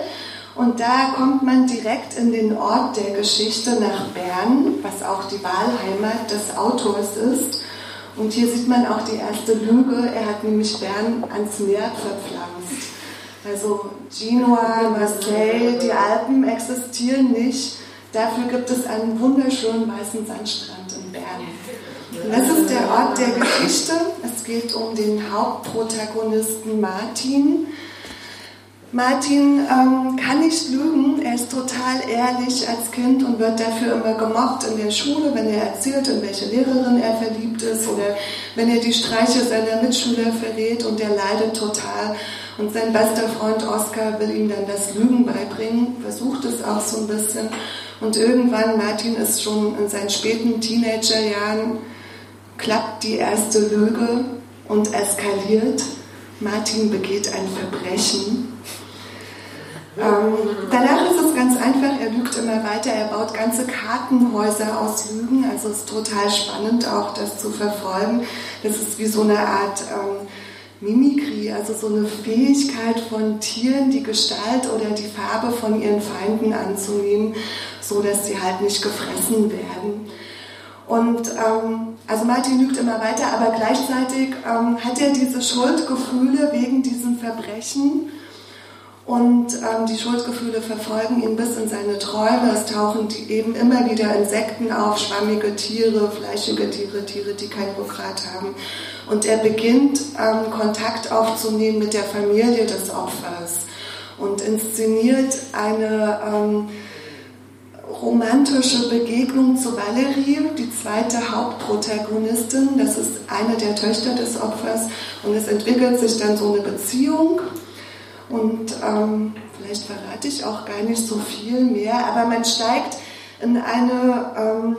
Und da kommt man direkt in den Ort der Geschichte nach Bern, was auch die Wahlheimat des Autors ist. Und hier sieht man auch die erste Lüge. Er hat nämlich Bern ans Meer verpflanzt. Also Genua, Marseille, die Alpen existieren nicht. Dafür gibt es einen wunderschönen weißen Sandstrand in Bern. Das ist der Ort der Geschichte. Es geht um den Hauptprotagonisten Martin. Martin ähm, kann nicht lügen, er ist total ehrlich als Kind und wird dafür immer gemobbt in der Schule, wenn er erzählt, in welche Lehrerin er verliebt ist oder wenn er die Streiche seiner Mitschüler verrät und er leidet total. Und sein bester Freund Oskar will ihm dann das Lügen beibringen, versucht es auch so ein bisschen. Und irgendwann, Martin ist schon in seinen späten Teenagerjahren, klappt die erste Lüge und eskaliert. Martin begeht ein Verbrechen ähm, danach ist es ganz einfach, er lügt immer weiter, er baut ganze Kartenhäuser aus Lügen, also es ist total spannend auch das zu verfolgen. Das ist wie so eine Art ähm, Mimikry, also so eine Fähigkeit von Tieren, die Gestalt oder die Farbe von ihren Feinden anzunehmen, so dass sie halt nicht gefressen werden. Und ähm, also Martin lügt immer weiter, aber gleichzeitig ähm, hat er diese Schuldgefühle wegen diesem Verbrechen und ähm, die Schuldgefühle verfolgen ihn bis in seine Träume. Es tauchen die, eben immer wieder Insekten auf, schwammige Tiere, fleischige Tiere, Tiere, die kein Rückgrat haben. Und er beginnt ähm, Kontakt aufzunehmen mit der Familie des Opfers und inszeniert eine ähm, romantische Begegnung zu Valerie, die zweite Hauptprotagonistin. Das ist eine der Töchter des Opfers. Und es entwickelt sich dann so eine Beziehung und ähm, vielleicht verrate ich auch gar nicht so viel mehr, aber man steigt in eine ähm,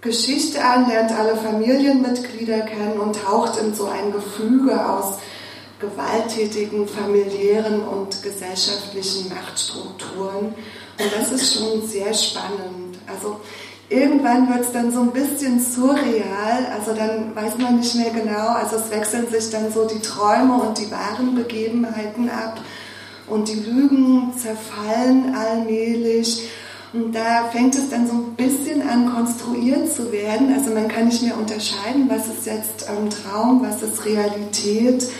Geschichte an, lernt alle Familienmitglieder kennen und taucht in so ein Gefüge aus gewalttätigen familiären und gesellschaftlichen Machtstrukturen. Und das ist schon sehr spannend. Also irgendwann wird es dann so ein bisschen surreal, also dann weiß man nicht mehr genau, also es wechseln sich dann so die Träume und die wahren Begebenheiten ab und die Lügen zerfallen allmählich. Und da fängt es dann so ein bisschen an, konstruiert zu werden. Also man kann nicht mehr unterscheiden, was ist jetzt ähm, Traum, was ist Realität.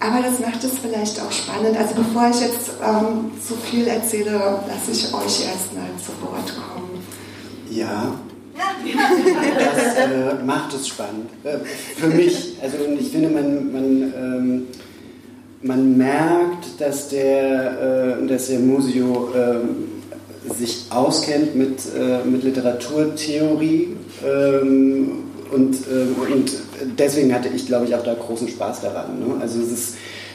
Aber das macht es vielleicht auch spannend. Also bevor ich jetzt ähm, zu viel erzähle, lasse ich euch erstmal zu Wort kommen. Ja, das äh, macht es spannend. Äh, für mich, also ich finde, man, man, ähm, man merkt, dass der, äh, dass der Musio ähm, sich auskennt mit, äh, mit Literaturtheorie ähm, und, äh, und deswegen hatte ich, glaube ich, auch da großen Spaß daran. Ne? Also es ist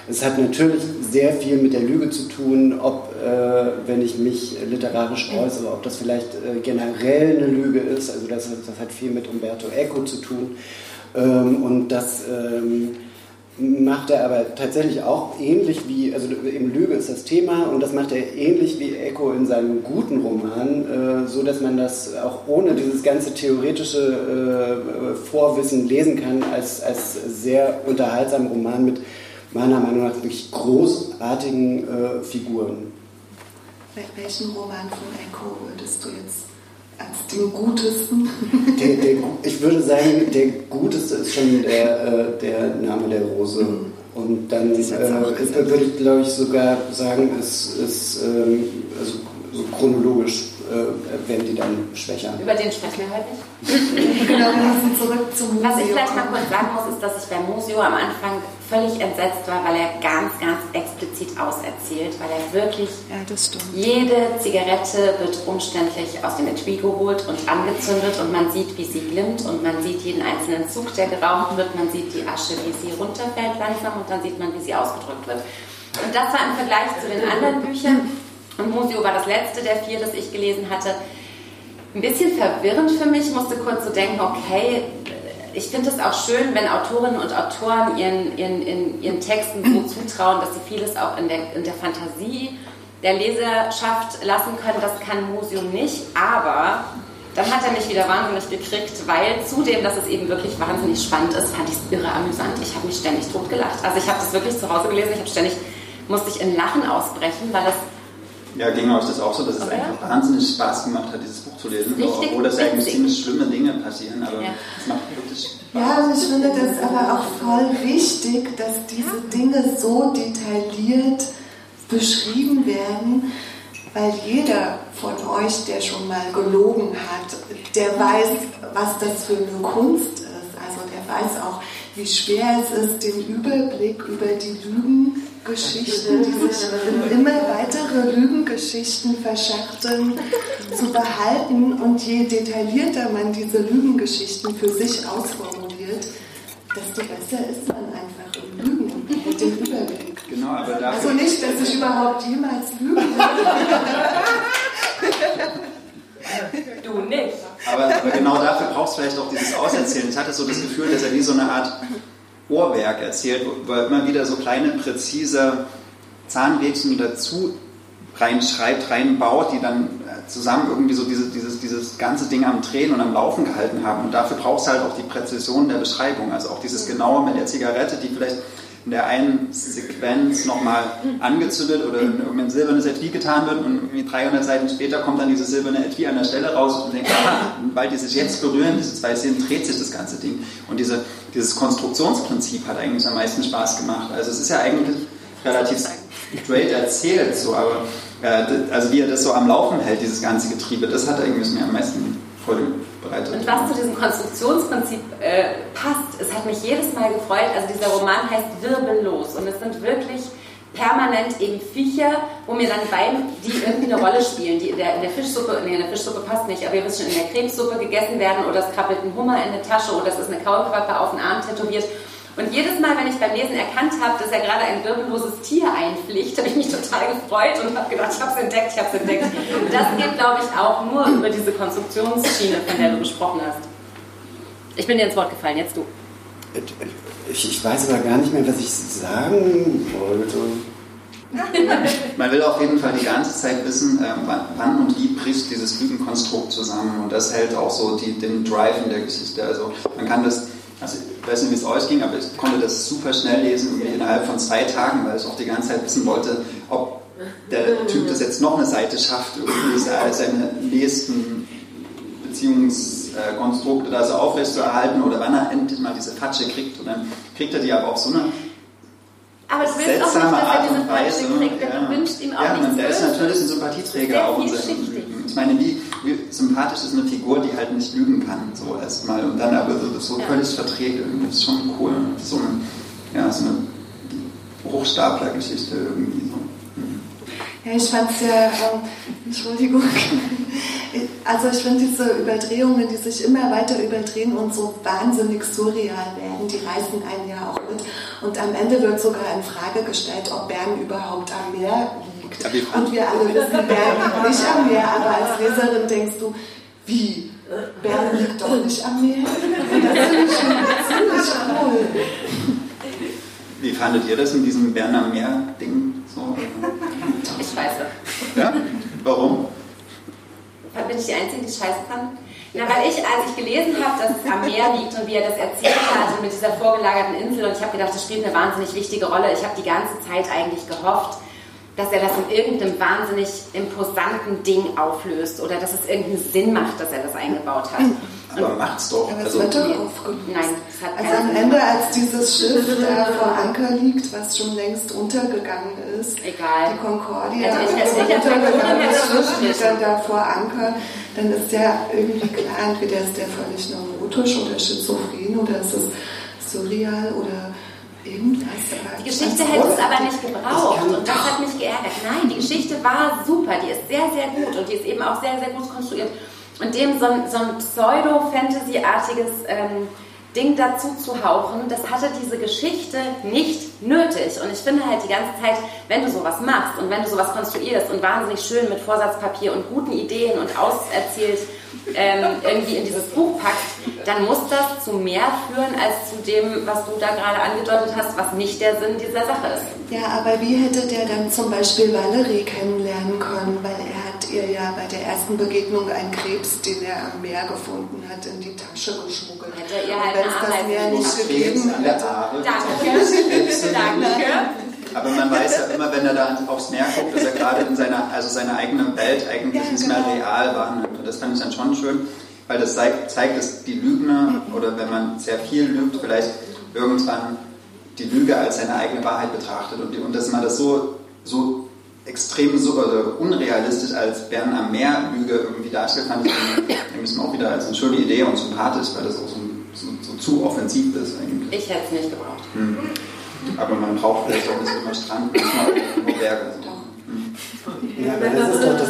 es hat natürlich sehr viel mit der Lüge zu tun, ob, äh, wenn ich mich literarisch äußere, ob das vielleicht äh, generell eine Lüge ist. Also das, das, hat viel mit Umberto Eco zu tun. Ähm, und das ähm, macht er aber tatsächlich auch ähnlich wie, also eben Lüge ist das Thema und das macht er ähnlich wie Eco in seinem guten Roman, äh, so dass man das auch ohne dieses ganze theoretische äh, Vorwissen lesen kann als, als sehr unterhaltsamen Roman mit meiner Meinung nach wirklich großartigen äh, Figuren. Welchen Roman von Eco würdest du jetzt als den gutesten? Der, der, ich würde sagen, der guteste ist schon der, äh, der Name der Rose. Mhm. Und dann äh, würde ich, glaube ich, sogar sagen, es ist ähm, also, so chronologisch äh, werden die dann schwächer. Über den sprechen wir heute nicht. genau, wir müssen zurück zum Museo. Was ich vielleicht mal kurz sagen muss, ist, dass ich beim Museo am Anfang völlig entsetzt war, weil er ganz, ganz explizit auserzählt, weil er wirklich ja, jede Zigarette wird umständlich aus dem Etui geholt und angezündet und man sieht, wie sie glimmt und man sieht jeden einzelnen Zug, der geraucht wird, man sieht die Asche, wie sie runterfällt langsam und dann sieht man, wie sie ausgedrückt wird. Und das war im Vergleich zu den anderen Büchern und Musio war das letzte der vier, das ich gelesen hatte. Ein bisschen verwirrend für mich, musste kurz so denken, okay, ich finde es auch schön, wenn Autorinnen und Autoren ihren, ihren, in, ihren Texten so zutrauen, dass sie vieles auch in der, in der Fantasie der Leserschaft lassen können. Das kann Museum nicht, aber dann hat er mich wieder wahnsinnig gekriegt, weil zudem, dass es eben wirklich wahnsinnig spannend ist, fand ich es irre amüsant. Ich habe mich ständig totgelacht. Also ich habe das wirklich zu Hause gelesen, ich habe ständig, musste ich in Lachen ausbrechen, weil das ja, ging euch das auch so, dass es okay. einfach wahnsinnig Spaß gemacht hat, dieses Buch zu lesen, richtig, obwohl das eigentlich ziemlich schlimme Dinge passieren, aber ja. es macht wirklich Spaß. Ja, also ich finde das aber auch voll wichtig, dass diese Dinge so detailliert beschrieben werden, weil jeder von euch, der schon mal gelogen hat, der weiß, was das für eine Kunst ist. Also der weiß auch, wie schwer es ist, den Überblick über die Lügengeschichten, die sich in immer weitere Lügengeschichten verschachteln, zu behalten. Und je detaillierter man diese Lügengeschichten für sich ausformuliert, desto besser ist man einfach im Lügen und mit dem Überblick. Genau, aber also nicht, dass ich überhaupt jemals lügen würde. Du nicht. Aber, aber, genau dafür brauchst du vielleicht auch dieses Auserzählen. Ich hatte so das Gefühl, dass er wie so eine Art Ohrwerk erzählt, wo er immer wieder so kleine, präzise Zahnrädchen dazu reinschreibt, reinbaut, die dann äh, zusammen irgendwie so diese, dieses, dieses ganze Ding am Drehen und am Laufen gehalten haben. Und dafür brauchst du halt auch die Präzision der Beschreibung, also auch dieses Genaue mit der Zigarette, die vielleicht in der einen Sequenz nochmal angezündet oder in irgendein silbernes Etui getan wird und irgendwie 300 Seiten später kommt dann dieses silberne Etui an der Stelle raus und denkt, aha, weil die sich jetzt berühren, diese zwei Szenen, dreht sich das ganze Ding. Und diese, dieses Konstruktionsprinzip hat eigentlich am meisten Spaß gemacht. Also es ist ja eigentlich relativ straight erzählt, so, aber äh, also wie er das so am Laufen hält, dieses ganze Getriebe, das hat irgendwie mir am meisten Freude bereitet. Und was zu diesem Konstruktionsprinzip äh, passt, es hat mich jedes Mal gefreut, also dieser Roman heißt Wirbellos und es sind wirklich permanent eben Viecher, wo mir dann beim, die irgendwie eine Rolle spielen, die in der, in der Fischsuppe, nee, in der Fischsuppe passt nicht, aber ihr wisst schon, in der Cremesuppe gegessen werden oder es krabbelt ein Hummer in der Tasche oder es ist eine Kaulquappe auf den Arm tätowiert und jedes Mal, wenn ich beim Lesen erkannt habe, dass er gerade ein wirbelloses Tier einpflicht, habe ich mich total gefreut und habe gedacht, ich habe es entdeckt, ich habe es entdeckt. Das geht, glaube ich, auch nur über diese Konstruktionsschiene, von der du gesprochen hast. Ich bin dir ins Wort gefallen, jetzt du. Ich, ich weiß aber gar nicht mehr, was ich sagen wollte. Man will auf jeden Fall die ganze Zeit wissen, äh, wann und wie bricht dieses Lügenkonstrukt zusammen. Und das hält auch so die, den Drive in der Geschichte. Also man kann das also ich weiß nicht, wie es euch ging, aber ich konnte das super schnell lesen, innerhalb von zwei Tagen, weil ich auch die ganze Zeit wissen wollte, ob der Typ das jetzt noch eine Seite schafft, irgendwie seine nächsten Beziehungskonstrukte da so aufrechtzuerhalten oder wann er endlich mal diese Fatsche kriegt. Und dann kriegt er die aber auf so eine aber du willst auch nicht, dass er diese Fatsche kriegt, denn ja. du wünschst ihm auch ja, nichts der ist natürlich ein Sympathieträger auch. Ich meine, wie, sympathisch ist eine Figur, die halt nicht lügen kann, so erstmal. Und dann aber so, so ja. völlig verträgt irgendwie. Das ist schon cool. So eine, ja, so eine Hochstapler-Geschichte irgendwie. So. Ja, ich fand es ja, ähm, Entschuldigung, Also ich finde diese Überdrehungen, die sich immer weiter überdrehen und so wahnsinnig surreal werden, die reißen einen ja auch mit. Und am Ende wird sogar in Frage gestellt, ob Bern überhaupt am Meer liegt. Und wir alle wissen, Bern liegt nicht am Meer, aber als Leserin denkst du, wie? Bern liegt doch nicht am Meer? Und das finde ich schon ziemlich cool. Wie fandet ihr das in diesem Bern am Meer-Ding? So? Ich scheiße. Ja? Warum? Bin ich die Einzige, die scheiße fand? Na, weil ich, als ich gelesen habe, dass es am Meer liegt und wie er das erzählt hatte mit dieser vorgelagerten Insel, und ich habe gedacht, das spielt eine wahnsinnig wichtige Rolle. Ich habe die ganze Zeit eigentlich gehofft, dass er das in irgendeinem wahnsinnig imposanten Ding auflöst oder dass es irgendeinen Sinn macht, dass er das eingebaut hat. Aber macht's doch. Aber es Also, wird doch aufgelöst. Nein, es hat Also am Ende, als dieses Schiff da vor Anker liegt, was schon längst untergegangen ist, Egal. die Concordia, Also ich das Schiff liegt dann da vor Anker, dann ist ja irgendwie klar, entweder ist der völlig neurotisch oder schizophren oder ist es surreal oder Die Geschichte hätte es aber nicht gebraucht und das hat mich geärgert. Nein, die Geschichte war super, die ist sehr, sehr gut und die ist eben auch sehr, sehr gut konstruiert. Und dem so ein, so ein Pseudo-Fantasy-artiges ähm, Ding dazu zu hauchen, das hatte diese Geschichte nicht nötig. Und ich finde halt die ganze Zeit, wenn du sowas machst und wenn du sowas konstruierst und wahnsinnig schön mit Vorsatzpapier und guten Ideen und auserzählt ähm, irgendwie in dieses Buch packst, dann muss das zu mehr führen als zu dem, was du da gerade angedeutet hast, was nicht der Sinn dieser Sache ist. Ja, aber wie hätte der dann zum Beispiel Valerie kennenlernen können? Weil er hat ihr ja bei der ersten Begegnung einen Krebs, den er am Meer gefunden hat, in die Tasche geschmuggelt. Hätte er ihr Und halt wenn es das Meer nicht gegeben an der hätte. Danke. Danke. Aber man weiß ja immer, wenn er da aufs Meer guckt, dass er gerade in seiner, also seine eigene Welt eigentlich Ja, nicht mehr genau. real wahrnimmt. Und das fand ich dann schon schön, weil das zeigt, zeigt, dass die Lügner, oder wenn man sehr viel lügt, vielleicht irgendwann die Lüge als seine eigene Wahrheit betrachtet. Und, und dass man das so, so extrem so, oder unrealistisch als Bern am Meer Lüge irgendwie darstellt, fand ich nämlich auch wieder als eine schöne Idee und sympathisch, weil das auch so, so, so zu offensiv ist eigentlich. Ich hätte es nicht gebraucht. Hm. Aber man braucht vielleicht auch nicht immer Strand, manchmal nur Berge. Ja, aber das ist doch das,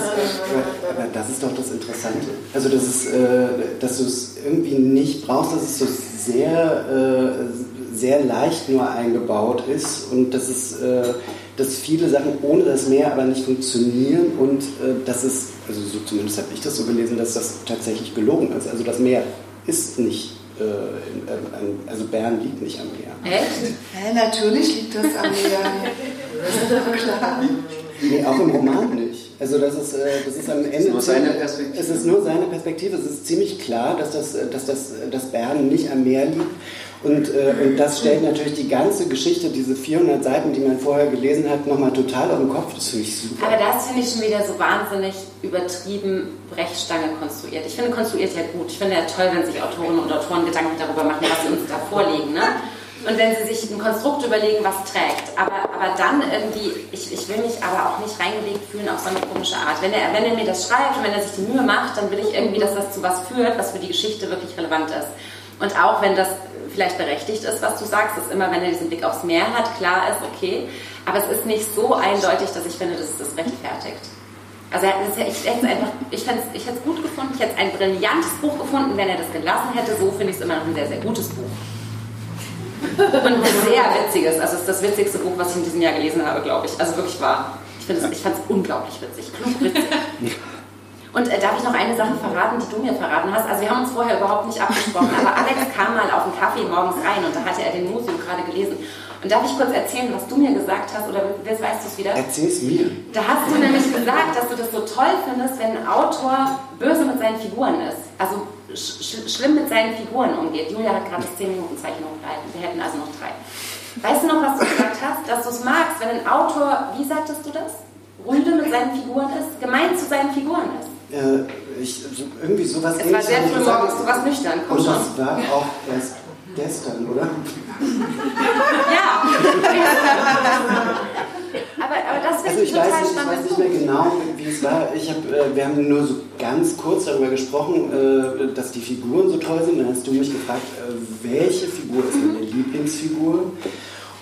aber das, ist doch das Interessante. Also, dass, es, äh, dass du es irgendwie nicht brauchst, dass es so sehr, äh, sehr leicht nur eingebaut ist und dass, es, äh, dass viele Sachen ohne das Meer aber nicht funktionieren und äh, dass es, also so zumindest habe ich das so gelesen, dass das tatsächlich gelogen ist. Also, das Meer ist nicht, äh, äh, also Bern liegt nicht am Meer. Echt? Hä, natürlich liegt das am Meer. Das ist doch klar. Nee, auch im Roman nicht. Also das ist, äh, das ist am Ende. nur seine Perspektive. Es ist nur seine Perspektive. Es ist ziemlich klar, dass das, äh, dass das, äh, dass Bern nicht am Meer liegt. Und, und das stellt natürlich die ganze Geschichte, diese 400 Seiten, die man vorher gelesen hat, nochmal total auf den Kopf. Das finde ich super. Aber das finde ich schon wieder so wahnsinnig übertrieben Brechstange konstruiert. Ich finde konstruiert ja gut. Ich finde ja toll, wenn sich Autorinnen und Autoren Gedanken darüber machen, was sie uns da vorlegen. Ne? Und wenn sie sich ein Konstrukt überlegen, was trägt. Aber, aber dann irgendwie, ich, ich will mich aber auch nicht reingelegt fühlen auf so eine komische Art. Wenn er, wenn er mir das schreibt und wenn er sich die Mühe macht, dann will ich irgendwie, dass das zu was führt, was für die Geschichte wirklich relevant ist. Und auch wenn das vielleicht berechtigt ist, was du sagst, ist immer, wenn er diesen Blick aufs Meer hat, klar ist, okay. Aber es ist nicht so eindeutig, dass ich finde, dass es das rechtfertigt. Also ich hätte es einfach, ich, ich hätte es gut gefunden, ich hätte ein brillantes Buch gefunden, wenn er das gelassen hätte. So finde ich es immer noch ein sehr, sehr gutes Buch. Und sehr witziges. Also es ist das witzigste Buch, was ich in diesem Jahr gelesen habe, glaube ich. Also wirklich wahr. Ich, finde es- ich fand es unglaublich witzig. Klug witzig. Und äh, darf ich noch eine Sache verraten, die du mir verraten hast? Also wir haben uns vorher überhaupt nicht abgesprochen, aber Alex kam mal auf einen Kaffee morgens rein und da hatte er den Museum gerade gelesen. Und darf ich kurz erzählen, was du mir gesagt hast oder weißt du es wieder? Erzähl's mir. Da hast du nämlich gesagt, dass du das so toll findest, wenn ein Autor böse mit seinen Figuren ist. Also schlimm mit seinen Figuren umgeht. Julia hat gerade das 10 Minuten Zeichen hochgehalten. Wir hätten also noch drei. Weißt du noch, was du gesagt hast? Dass du es magst, wenn ein Autor, wie sagtest du das? Rüde mit seinen Figuren ist, gemein zu seinen Figuren ist. Äh, ich, irgendwie sowas Es war sehr früh morgens, du warst nüchtern, komm Und schon. das war auch erst gestern, oder? Ja. aber, aber das Also finde ich ich weiß, total nicht, ich weiß spannend. nicht mehr genau, wie es war. Ich hab, äh, wir haben nur so ganz kurz darüber gesprochen, äh, dass die Figuren so toll sind. Dann hast du mich gefragt, äh, welche Figur ist deine Lieblingsfigur?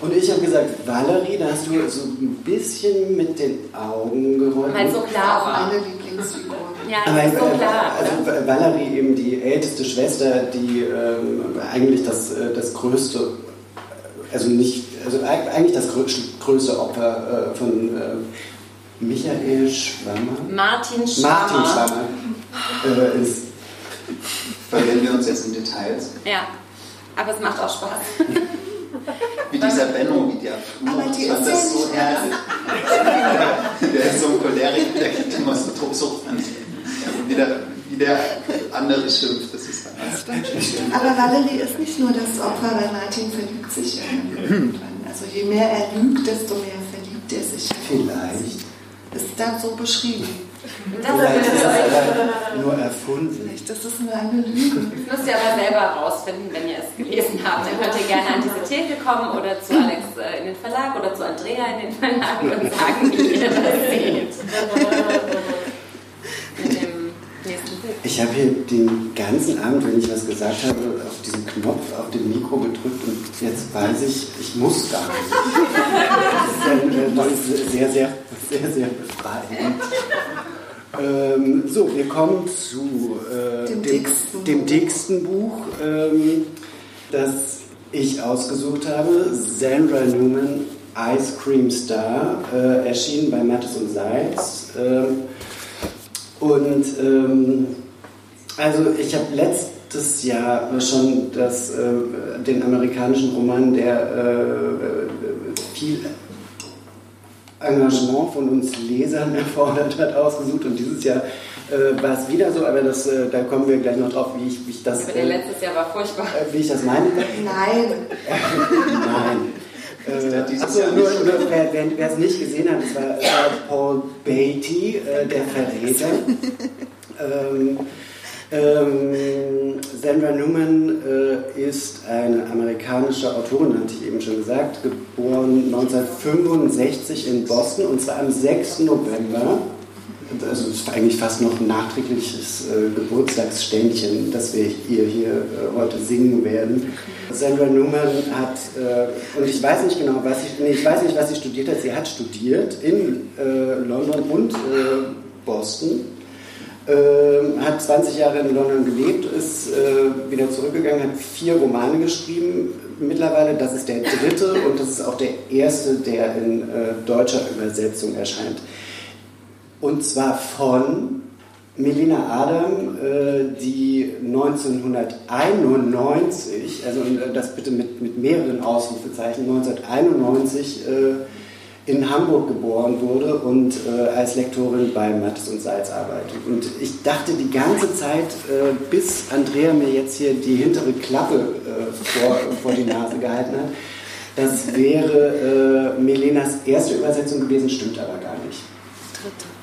Und ich habe gesagt, Valerie, da hast du so ein bisschen mit den Augen gerollt. Weil so klar Auch meine Lieblingsfigur. Ja, ist so klar. Also Valerie eben die älteste Schwester, die ähm, eigentlich das, äh, das größte, also nicht, also eigentlich das größte Opfer äh, von äh, Michael Schwammer. Martin Schwammer. Martin Schwammer äh, ist. Verlieren wir uns jetzt in Details? Ja, aber es macht auch Spaß. Wie dieser Benno, wie der Aber die das ja so herrlich. der ist so ein Choleriker, der kriegt immer so Tobsuchtfantasien. Wie der, wie der andere schimpft, das ist dann Aber Valerie ist nicht nur das Opfer, weil Martin verliebt sich ja. Also je mehr er lügt, desto mehr verliebt er sich. Vielleicht. Ist da so beschrieben. Das Vielleicht ist aber nur erfunden. Vielleicht ist es nur eine Lüge. Das müsst ihr aber selber herausfinden, wenn ihr es gelesen habt. Dann könnt ihr gerne an diese Theke kommen oder zu Alex äh, in den Verlag oder zu Andrea in den Verlag und sagen, wie ihr das seht. Mit dem. Ich habe hier den ganzen Abend, wenn ich was gesagt habe, auf diesen Knopf auf dem Mikro gedrückt und jetzt weiß ich, ich muss gar nicht. Das ist sehr, sehr, sehr, sehr befreiend. Ähm, so, wir kommen zu äh, Dem dem, dicksten dem Buch. dicksten Buch, ähm, das ich ausgesucht habe. Sandra Newman, Ice Cream Star, äh, erschienen bei Mattes und Seitz. Ähm, und ähm, also ich habe letztes Jahr schon das, äh, den amerikanischen Roman, der äh, viel Engagement von uns Lesern erfordert hat, ausgesucht. Und dieses Jahr äh, war es wieder so, aber das, äh, da kommen wir gleich noch drauf, wie ich, wie ich das, Aber der äh, letztes Jahr war furchtbar. äh, wie ich das meine. Nein. Nein. Äh, achso, nur, nur wer es nicht gesehen hat, es war äh, Paul Beatty, äh, der Verräter. ähm, ähm, Sandra Newman äh, ist eine amerikanische Autorin, hatte ich eben schon gesagt, geboren 1965 in Boston und zwar am 6. November. Also es ist eigentlich fast noch ein nachträgliches äh, Geburtstagsständchen, das wir ihr hier äh, heute singen werden. Sandra Newman hat, äh, und ich weiß nicht genau, was sie, nee, ich weiß nicht, was sie studiert hat. Sie hat studiert in äh, London und äh, Boston, äh, hat 20 Jahre in London gelebt, ist äh, wieder zurückgegangen, hat vier Romane geschrieben mittlerweile. Das ist der dritte und das ist auch der erste, der in deutscher Übersetzung erscheint. Und zwar von Melina Adam, äh, die 1991, also äh, das bitte mit, mit mehreren Ausrufezeichen, 1991 äh, in Hamburg geboren wurde und als Lektorin bei Mattes und Salz arbeitet. Und ich dachte die ganze Zeit, bis Andrea mir jetzt hier die hintere Klappe vor, vor die Nase gehalten hat, das wäre Melenas erste Übersetzung gewesen, stimmt aber gar nicht. Äh,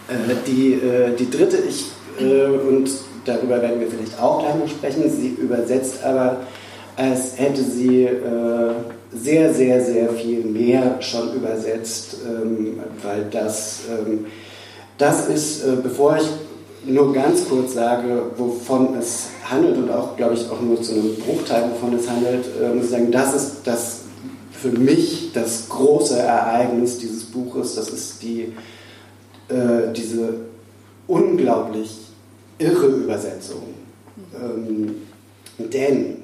die, äh, die dritte, ich, äh, und darüber werden wir vielleicht auch gleich noch sprechen, sie übersetzt aber, als hätte sie äh, sehr, sehr, sehr viel mehr schon übersetzt, ähm, weil das, ähm, das ist, äh, bevor ich nur ganz kurz sage, wovon es handelt und auch, glaube ich, auch nur zu einem Bruchteil, wovon es handelt, äh, muss ich sagen, das ist das für mich das große Ereignis dieses Buches. Das ist die äh, diese unglaublich irre Übersetzung. Ähm, denn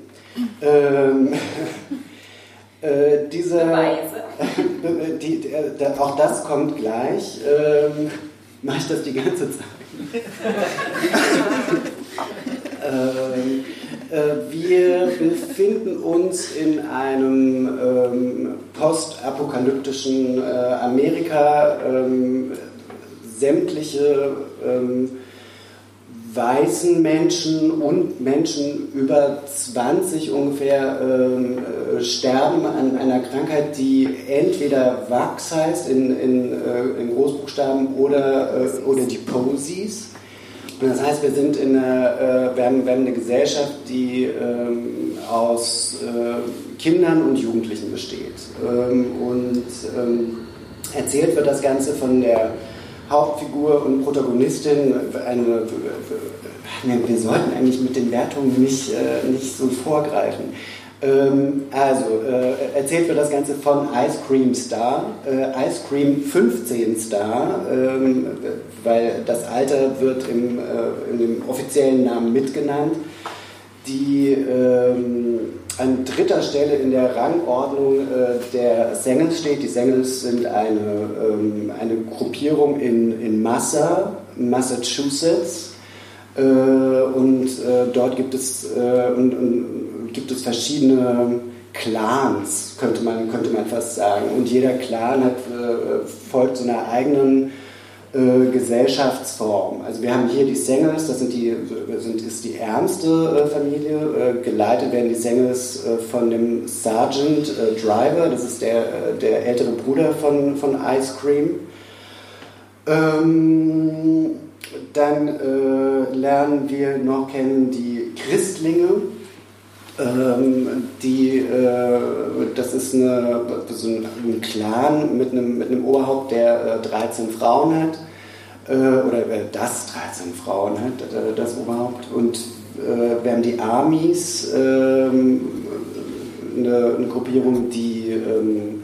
ähm, äh, diese, Weise. die, äh, da- auch das kommt gleich. Ähm, Mache ich das die ganze Zeit? ähm, äh, wir befinden uns in einem ähm, postapokalyptischen äh, Amerika. Sämtliche ähm, weißen Menschen und Menschen über 20 ungefähr ähm, äh, sterben an einer Krankheit, die entweder Wachs heißt in, in, äh, in Großbuchstaben oder, äh, oder die Posies. Und das heißt, wir sind in einer, äh, wir, haben, wir haben eine Gesellschaft, die ähm, aus äh, Kindern und Jugendlichen besteht. Ähm, und ähm, erzählt wird das Ganze von der Hauptfigur und Protagonistin. Eine, wir sollten eigentlich mit den Wertungen nicht, äh, nicht so vorgreifen. Ähm, also, äh, erzählt wird das Ganze von Ice Cream Star, äh, Ice Cream 15 Star, ähm, weil das Alter wird im, in dem offiziellen Namen mitgenannt, die ähm, an dritter Stelle in der Rangordnung äh, der Sengels steht. Die Sengels sind eine, ähm, eine Gruppierung in, in Massa, Massachusetts. Äh, und äh, dort gibt es, äh, und, und gibt es verschiedene Clans, könnte man, könnte man fast sagen. Und jeder Clan hat, äh, folgt so einer eigenen äh, Gesellschaftsform. Also wir haben hier die Sengels, das sind die, sind, ist die ärmste äh, Familie. Äh, geleitet werden die Sengels von dem Sergeant Driver, das ist der, der ältere Bruder von, von Ice Cream. Ähm, dann lernen wir noch kennen die Christlinge. Ähm, die, das ist eine, so ein Clan mit einem, mit einem Oberhaupt, der 13 Frauen hat oder das 13 Frauen hat, das Oberhaupt. Und äh, wir haben die Armies, ähm, eine, eine, Gruppierung, die ähm,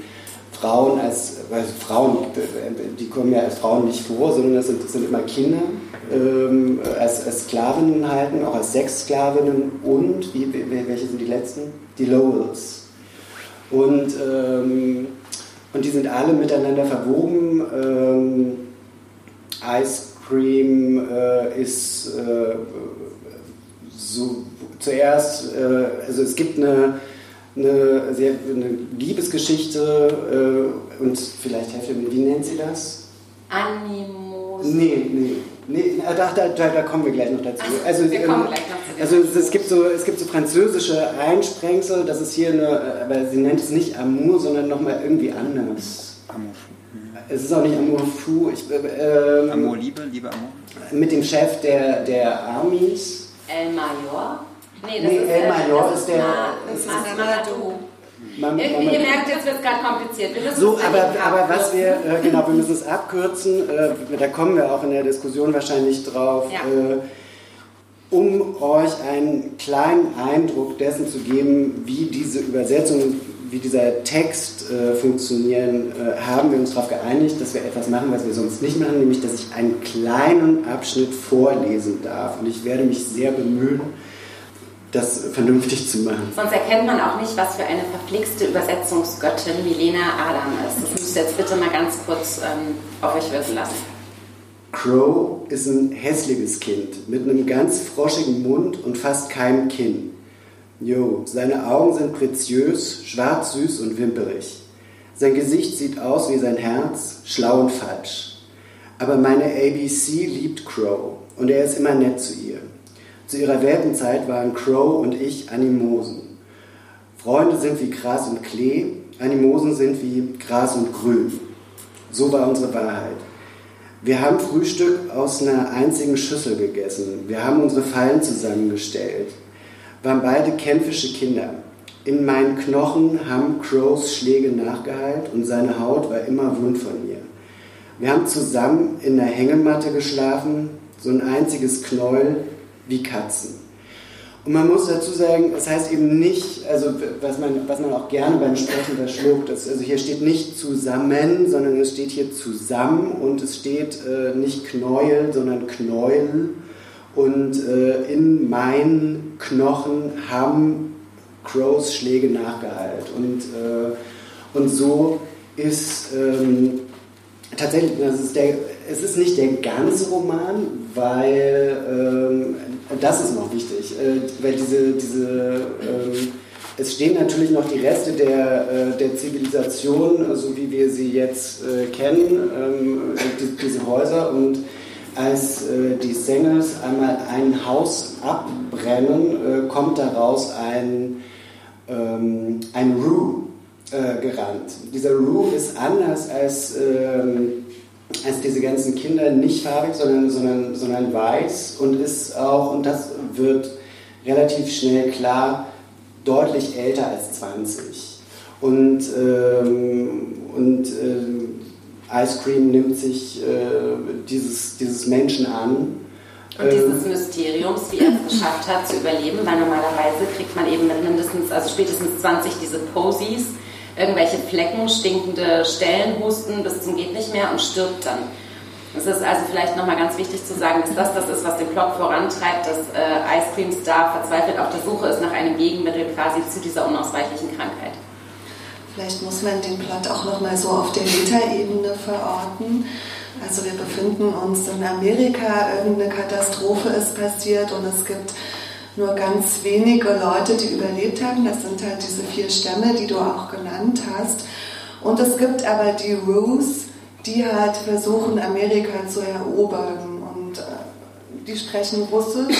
Frauen als, also Frauen, die kommen ja als Frauen nicht vor, sondern das sind, das sind immer Kinder, ähm, als, als, Sklavinnen halten, auch als Sexsklavinnen und, wie, welche sind die letzten? Die Lowells. Und, ähm, und die sind alle miteinander verwoben. Ähm, Ice Cream äh, ist äh, so zuerst, äh, also es gibt eine, eine, sehr, eine Liebesgeschichte äh, und vielleicht helfe mir, wie nennt sie das? Animos. Nee, nee. Nee, da, da, da, da, kommen wir gleich noch dazu. Ach, also, wir kommen ähm, gleich noch also es, es, gibt so, es gibt so französische Einsprengsel, das ist hier eine, aber sie nennt es nicht Amour, sondern nochmal irgendwie anders. Amour. Es ist auch nicht Amour Fou. Ich, äh, ähm, Amour Liebe, Liebe Amour. Mit dem Chef der, der Armies. El Major? Nee, das nee, ist, El Major ist der. Man, Irgendwie, ihr merkt, jetzt wird es gerade kompliziert. so, aber, aber was wir, äh, genau, wir müssen es abkürzen, äh, da kommen wir auch in der Diskussion wahrscheinlich drauf, ja. äh, um euch einen kleinen Eindruck dessen zu geben, wie diese Übersetzung, wie dieser Text äh, funktionieren, äh, haben wir uns darauf geeinigt, dass wir etwas machen, was wir sonst nicht machen, nämlich, dass ich einen kleinen Abschnitt vorlesen darf. Und ich werde mich sehr bemühen, das vernünftig zu machen. Sonst erkennt man auch nicht, was für eine verflixte Übersetzungsgöttin Milena Adam ist. Das müsst ihr jetzt bitte mal ganz kurz ähm, auf euch wirken lassen. Crow ist ein hässliches Kind mit einem ganz froschigen Mund und fast keinem Kinn. Jo, seine Augen sind preziös, schwarz, süß und wimperig. Sein Gesicht sieht aus wie sein Herz, schlau und falsch. Aber meine ABC liebt Crow und er ist immer nett zu ihr. Zu ihrer Welpenzeit waren Crow und ich Animosen. Freunde sind wie Gras und Klee, Animosen sind wie Gras und Grün. So war unsere Wahrheit. Wir haben Frühstück aus einer einzigen Schüssel gegessen. Wir haben unsere Fallen zusammengestellt waren beide kämpfische Kinder. In meinen Knochen haben Crows Schläge nachgeheilt und seine Haut war immer wund von mir. Wir haben zusammen in der Hängematte geschlafen, so ein einziges Knäuel wie Katzen. Und man muss dazu sagen, das heißt eben nicht, also was man, was man auch gerne beim Sprechen verschluckt, das, also hier steht nicht zusammen, sondern es steht hier zusammen und es steht äh, nicht Knäuel, sondern Knäuel und äh, in meinen Knochen haben Crows Schläge nachgeheilt. Und, äh, und so ist ähm, tatsächlich, das ist der, es ist nicht der ganze Roman, weil, ähm, das ist noch wichtig, äh, weil diese, diese ähm, es stehen natürlich noch die Reste der, äh, der Zivilisation, so wie wir sie jetzt äh, kennen, ähm, die, diese Häuser und als äh, die Singles einmal ein Haus abbrennen, äh, kommt daraus ein, ähm, ein Rue äh, gerannt. Dieser Rue ist anders als, ähm, als diese ganzen Kinder nicht farbig, sondern, sondern, sondern weiß und ist auch, und das wird relativ schnell klar, deutlich älter als 20. Und, ähm, und ähm, Ice Cream nimmt sich äh, dieses, dieses Menschen an Und dieses Mysteriums, wie er es geschafft hat zu überleben, weil normalerweise kriegt man eben mit mindestens, also spätestens 20 diese Posies, irgendwelche Flecken, stinkende Stellen, Husten bis zum geht nicht mehr und stirbt dann. Es ist also vielleicht nochmal ganz wichtig zu sagen, dass das das ist, was den Plot vorantreibt, dass äh, Ice Cream Star verzweifelt auf der Suche ist nach einem Gegenmittel quasi zu dieser unausweichlichen Krankheit. Vielleicht muss man den Plot auch nochmal so auf der Metaebene verorten. Also wir befinden uns in Amerika, irgendeine Katastrophe ist passiert und es gibt nur ganz wenige Leute, die überlebt haben. Das sind halt diese vier Stämme, die du auch genannt hast. Und es gibt aber die Ruse, die halt versuchen, Amerika zu erobern. Und äh, die sprechen Russisch.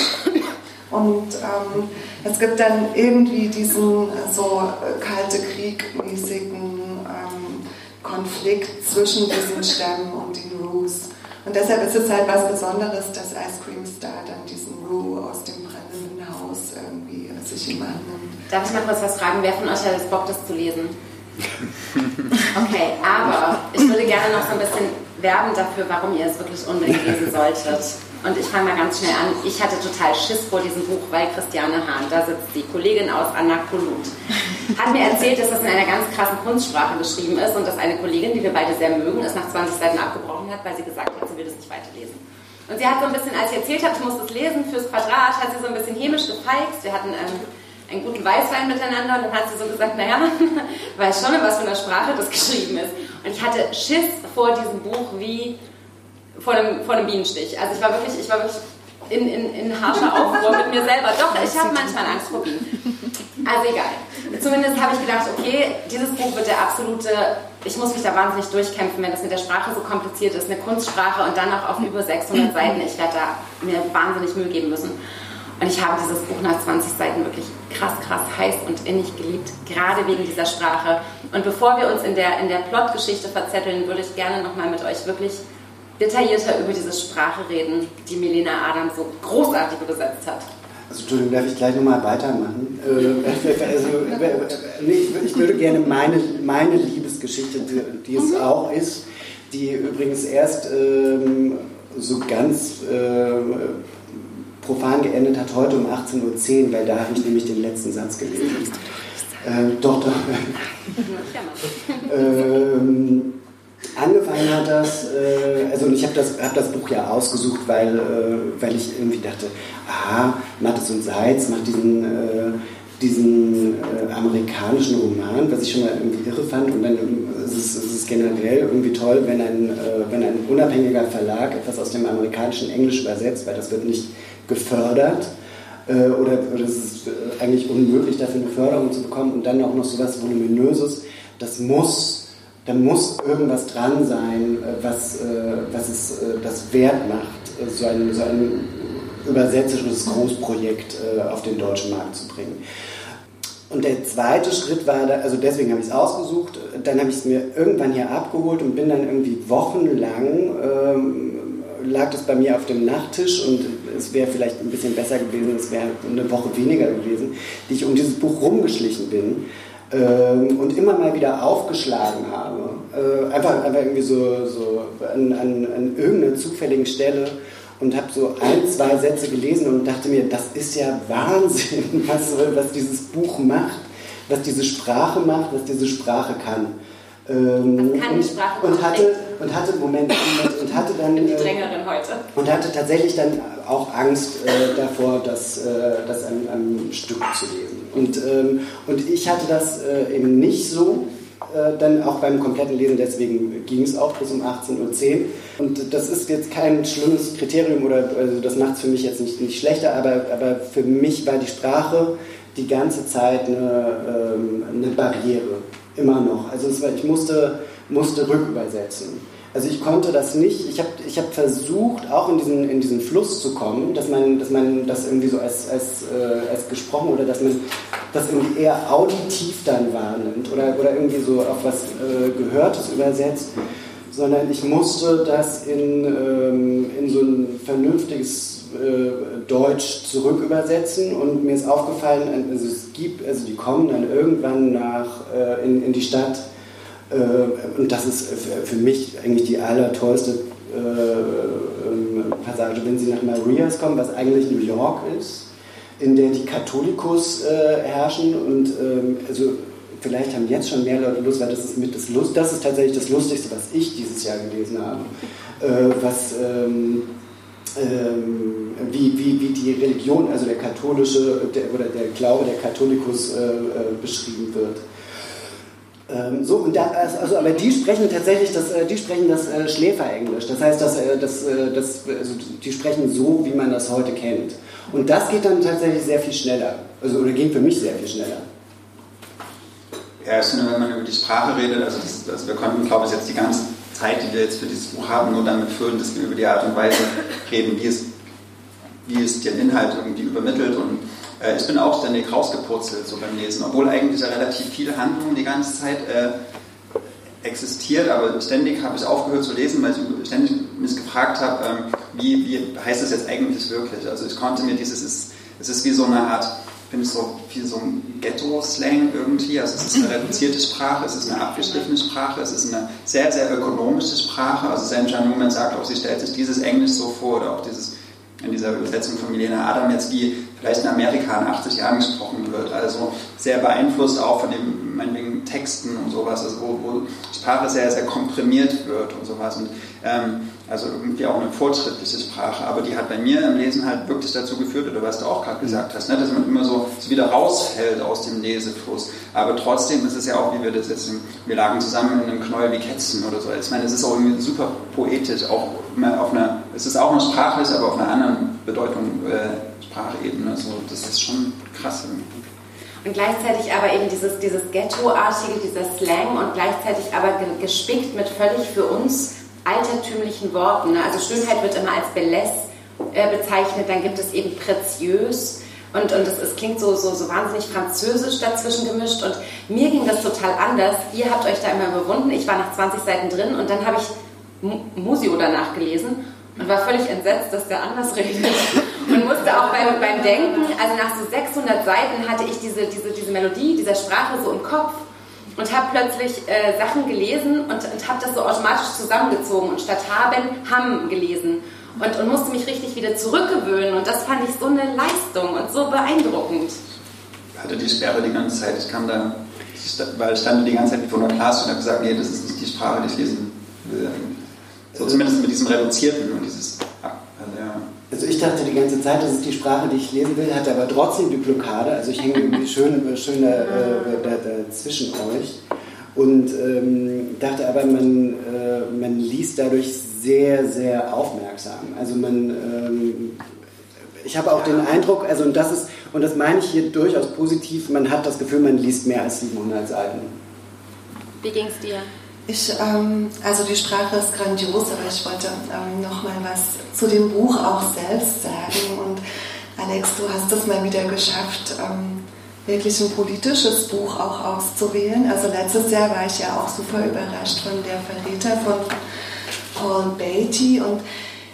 Und ähm, es gibt dann irgendwie diesen so kalte Krieg-mäßigen ähm, Konflikt zwischen diesen Stämmen und den Roos. Und deshalb ist es halt was Besonderes, dass Ice Cream Star dann diesen Roo aus dem brennenden Haus irgendwie sich ihm annimmt. Darf ich mal kurz was fragen? Wer von euch hat jetzt Bock, das zu lesen? Okay, aber ich würde gerne noch so ein bisschen werben dafür, warum ihr es wirklich unbedingt lesen solltet. Und ich fange mal ganz schnell an. Ich hatte total Schiss vor diesem Buch, weil Christiane Hahn, da sitzt die Kollegin aus Anakolut, hat mir erzählt, dass das in einer ganz krassen Kunstsprache geschrieben ist und dass eine Kollegin, die wir beide sehr mögen, es nach 20 Seiten abgebrochen hat, weil sie gesagt hat, sie will das nicht weiterlesen. Und sie hat so ein bisschen, als ich erzählt habe, ich muss das lesen fürs Quadrat, hat sie so ein bisschen hämisch gefeixt. Wir hatten ähm, einen guten Weißwein miteinander und dann hat sie so gesagt, naja, weiß schon, in was für einer Sprache das geschrieben ist. Und ich hatte Schiss vor diesem Buch wie vor einem, vor einem Bienenstich. Also ich war wirklich, ich war wirklich in, in, in harscher Aufruhr mit mir selber. Doch, ich habe manchmal Angst vor Bienen. Also egal. Zumindest habe ich gedacht, okay, dieses Buch wird der absolute, ich muss mich da wahnsinnig durchkämpfen, wenn das mit der Sprache so kompliziert ist, eine Kunstsprache und dann auch auf über 600 Seiten. Ich werde da mir wahnsinnig Mühe geben müssen. Und ich habe dieses Buch nach 20 Seiten wirklich krass, krass heiß und innig geliebt, gerade wegen dieser Sprache. Und bevor wir uns in der, in der Plotgeschichte verzetteln, würde ich gerne nochmal mit euch wirklich detaillierter über diese Sprache reden, die Melina Adam so großartig übersetzt hat. Also Entschuldigung, darf ich gleich nochmal weitermachen? Äh, also, ich würde gerne meine, meine Liebesgeschichte, die es mhm. auch ist, die übrigens erst ähm, so ganz äh, profan geendet hat, heute um 18.10 Uhr, weil da habe ich nämlich den letzten Satz gelesen. Äh, doch, doch. ähm, Angefangen hat das, äh, also ich habe das, hab das Buch ja ausgesucht, weil, äh, weil ich irgendwie dachte, aha, Mattes und Seitz macht diesen, äh, diesen äh, amerikanischen Roman, was ich schon mal irgendwie irre fand. Und dann ist es, ist es generell irgendwie toll, wenn ein, äh, wenn ein unabhängiger Verlag etwas aus dem amerikanischen Englisch übersetzt, weil das wird nicht gefördert. Äh, oder, oder es ist eigentlich unmöglich, dafür eine Förderung zu bekommen. Und dann auch noch so was Voluminöses. Das muss da muss irgendwas dran sein, äh, was, äh, was es äh, das wert macht, so ein, so ein übersetzerisches Großprojekt auf den deutschen Markt zu bringen. Und der zweite Schritt war, also deswegen habe ich es ausgesucht, dann habe ich es mir irgendwann hier abgeholt und bin dann irgendwie wochenlang, ähm, lag das bei mir auf dem Nachttisch und es wäre vielleicht ein bisschen besser gewesen, es wäre eine Woche weniger gewesen, die ich um dieses Buch rumgeschlichen bin ähm, und immer mal wieder aufgeschlagen habe. Äh, einfach, einfach irgendwie so, so an, an, an irgendeiner zufälligen Stelle und habe so ein, zwei Sätze gelesen und dachte mir, das ist ja Wahnsinn, was, was dieses Buch macht, was diese Sprache macht, was diese Sprache kann. Ähm, kann die Sprache und, und hatte und hatte Moment und hatte dann die äh, Drängerin heute und hatte tatsächlich dann auch Angst äh, davor, das, äh, das am, am Stück zu lesen. Und, ähm, und ich hatte das äh, eben nicht so, äh, dann auch beim kompletten Lesen, deswegen ging es auch bis um 18.10 Uhr. Und das ist jetzt kein schlimmes Kriterium oder also das macht es für mich jetzt nicht, nicht schlechter, aber, aber für mich war die Sprache die ganze Zeit eine, ähm, eine Barriere, immer noch. Also war, ich musste, musste rückübersetzen. Also ich konnte das nicht. Ich habe ich hab versucht, auch in diesen, in diesen Fluss zu kommen, dass man, dass man das irgendwie so als, als, äh, als gesprochen oder dass man das irgendwie eher auditiv dann wahrnimmt oder, oder irgendwie so auf was äh, Gehörtes übersetzt, sondern ich musste das in, ähm, in so ein vernünftiges äh, Deutsch zurückübersetzen und mir ist aufgefallen, also es gibt, also die kommen dann irgendwann nach, äh, in, in die Stadt und das ist für mich eigentlich die allertollste äh, Passage, wenn sie nach Marias kommen, was eigentlich New York ist, in der die Katholikus äh, herrschen und ähm, also vielleicht haben jetzt schon mehr Leute Lust, weil das ist mit das Lust, das ist tatsächlich das Lustigste, was ich dieses Jahr gelesen habe, äh, was ähm, ähm, wie, wie, wie die Religion, also der katholische der, oder der Glaube der Katholikus äh, äh, beschrieben wird. Ähm, so, und da, also, also, aber die sprechen tatsächlich das, äh, die sprechen das äh, Schläferenglisch. Das heißt, dass, äh, das, äh, also die sprechen so, wie man das heute kennt. Und das geht dann tatsächlich sehr viel schneller. Also, oder ging für mich sehr viel schneller. Ja, ich finde, wenn man über die Sprache redet, also, das, also wir konnten, glaube ich, jetzt die ganze Zeit, die wir jetzt für dieses Buch haben, nur damit füllen, dass wir über die Art und Weise reden, wie es, wie es den Inhalt irgendwie übermittelt. Und äh, ich bin auch ständig rausgepurzelt so beim Lesen, obwohl eigentlich ja relativ viel Handlung die ganze Zeit äh, existiert, aber ständig habe ich aufgehört zu lesen, weil ich ständig mich gefragt habe, ähm, wie, wie heißt das jetzt eigentlich wirklich? Also ich konnte mir dieses, es ist, ist wie so eine Art finde ich so viel so ein Ghetto-Slang irgendwie. Also es ist eine reduzierte Sprache, es ist eine abgeschliffene Sprache, es ist eine sehr, sehr ökonomische Sprache. Also Sam Newman sagt auch, sie stellt sich dieses Englisch so vor oder auch dieses in dieser Übersetzung von Milena Adam jetzt, wie vielleicht in Amerika in 80 Jahren gesprochen wird. Also sehr beeinflusst auch von den meinetwegen Texten und sowas, also wo, wo Sprache sehr, sehr komprimiert wird und sowas. Und ähm, also irgendwie auch eine fortschrittliche Sprache, aber die hat bei mir im Lesen halt wirklich dazu geführt, oder was du auch gerade gesagt hast, ne, dass man immer so, so, wieder rausfällt aus dem Lesefluss. Aber trotzdem ist es ja auch, wie wir das jetzt, wir lagen zusammen in einem Knäuel wie Kätzchen oder so. Ich meine, es ist auch irgendwie super poetisch, auch auf einer, es ist auch noch sprachlich, aber auf einer anderen Bedeutung, äh, Sprachebene. So, das ist schon krass irgendwie. Und gleichzeitig aber eben dieses, dieses Ghetto-artige, dieser Slang und gleichzeitig aber gespickt mit völlig für uns altertümlichen Worten. Ne? Also Schönheit wird immer als Beless äh, bezeichnet, dann gibt es eben Preziös. Und, und es, es klingt so, so, so wahnsinnig französisch dazwischen gemischt. Und mir ging das total anders. Ihr habt euch da immer überwunden. Ich war nach 20 Seiten drin und dann habe ich Musio danach gelesen und war völlig entsetzt, dass der anders redet. Und musste auch beim, beim Denken, also nach so 600 Seiten hatte ich diese, diese, diese Melodie dieser Sprache so im Kopf und habe plötzlich äh, Sachen gelesen und, und habe das so automatisch zusammengezogen und statt haben, ham gelesen. Und, und musste mich richtig wieder zurückgewöhnen und das fand ich so eine Leistung und so beeindruckend. Ich hatte die Sperre die ganze Zeit. Ich kam da, weil ich stand die ganze Zeit vor der Klasse und habe gesagt, nee, das ist nicht die Sprache, die ich lesen will. So zumindest mit diesem Reduzierten und dieses, also ja. Also ich dachte die ganze Zeit, das ist die Sprache, die ich lesen will, hatte aber trotzdem die Blockade. Also ich hänge irgendwie schön, schön da, äh, da, da zwischen euch und ähm, dachte aber, man, äh, man liest dadurch sehr, sehr aufmerksam. Also man, ähm, ich habe auch den Eindruck, also und das ist, und das meine ich hier durchaus positiv, man hat das Gefühl, man liest mehr als 700 Seiten. Wie ging es dir? Ich, ähm, also die Sprache ist grandios, aber ich wollte ähm, noch mal was zu dem Buch auch selbst sagen. Und Alex, du hast es mal wieder geschafft, ähm, wirklich ein politisches Buch auch auszuwählen. Also letztes Jahr war ich ja auch super überrascht von der Verräter von Paul Beatty und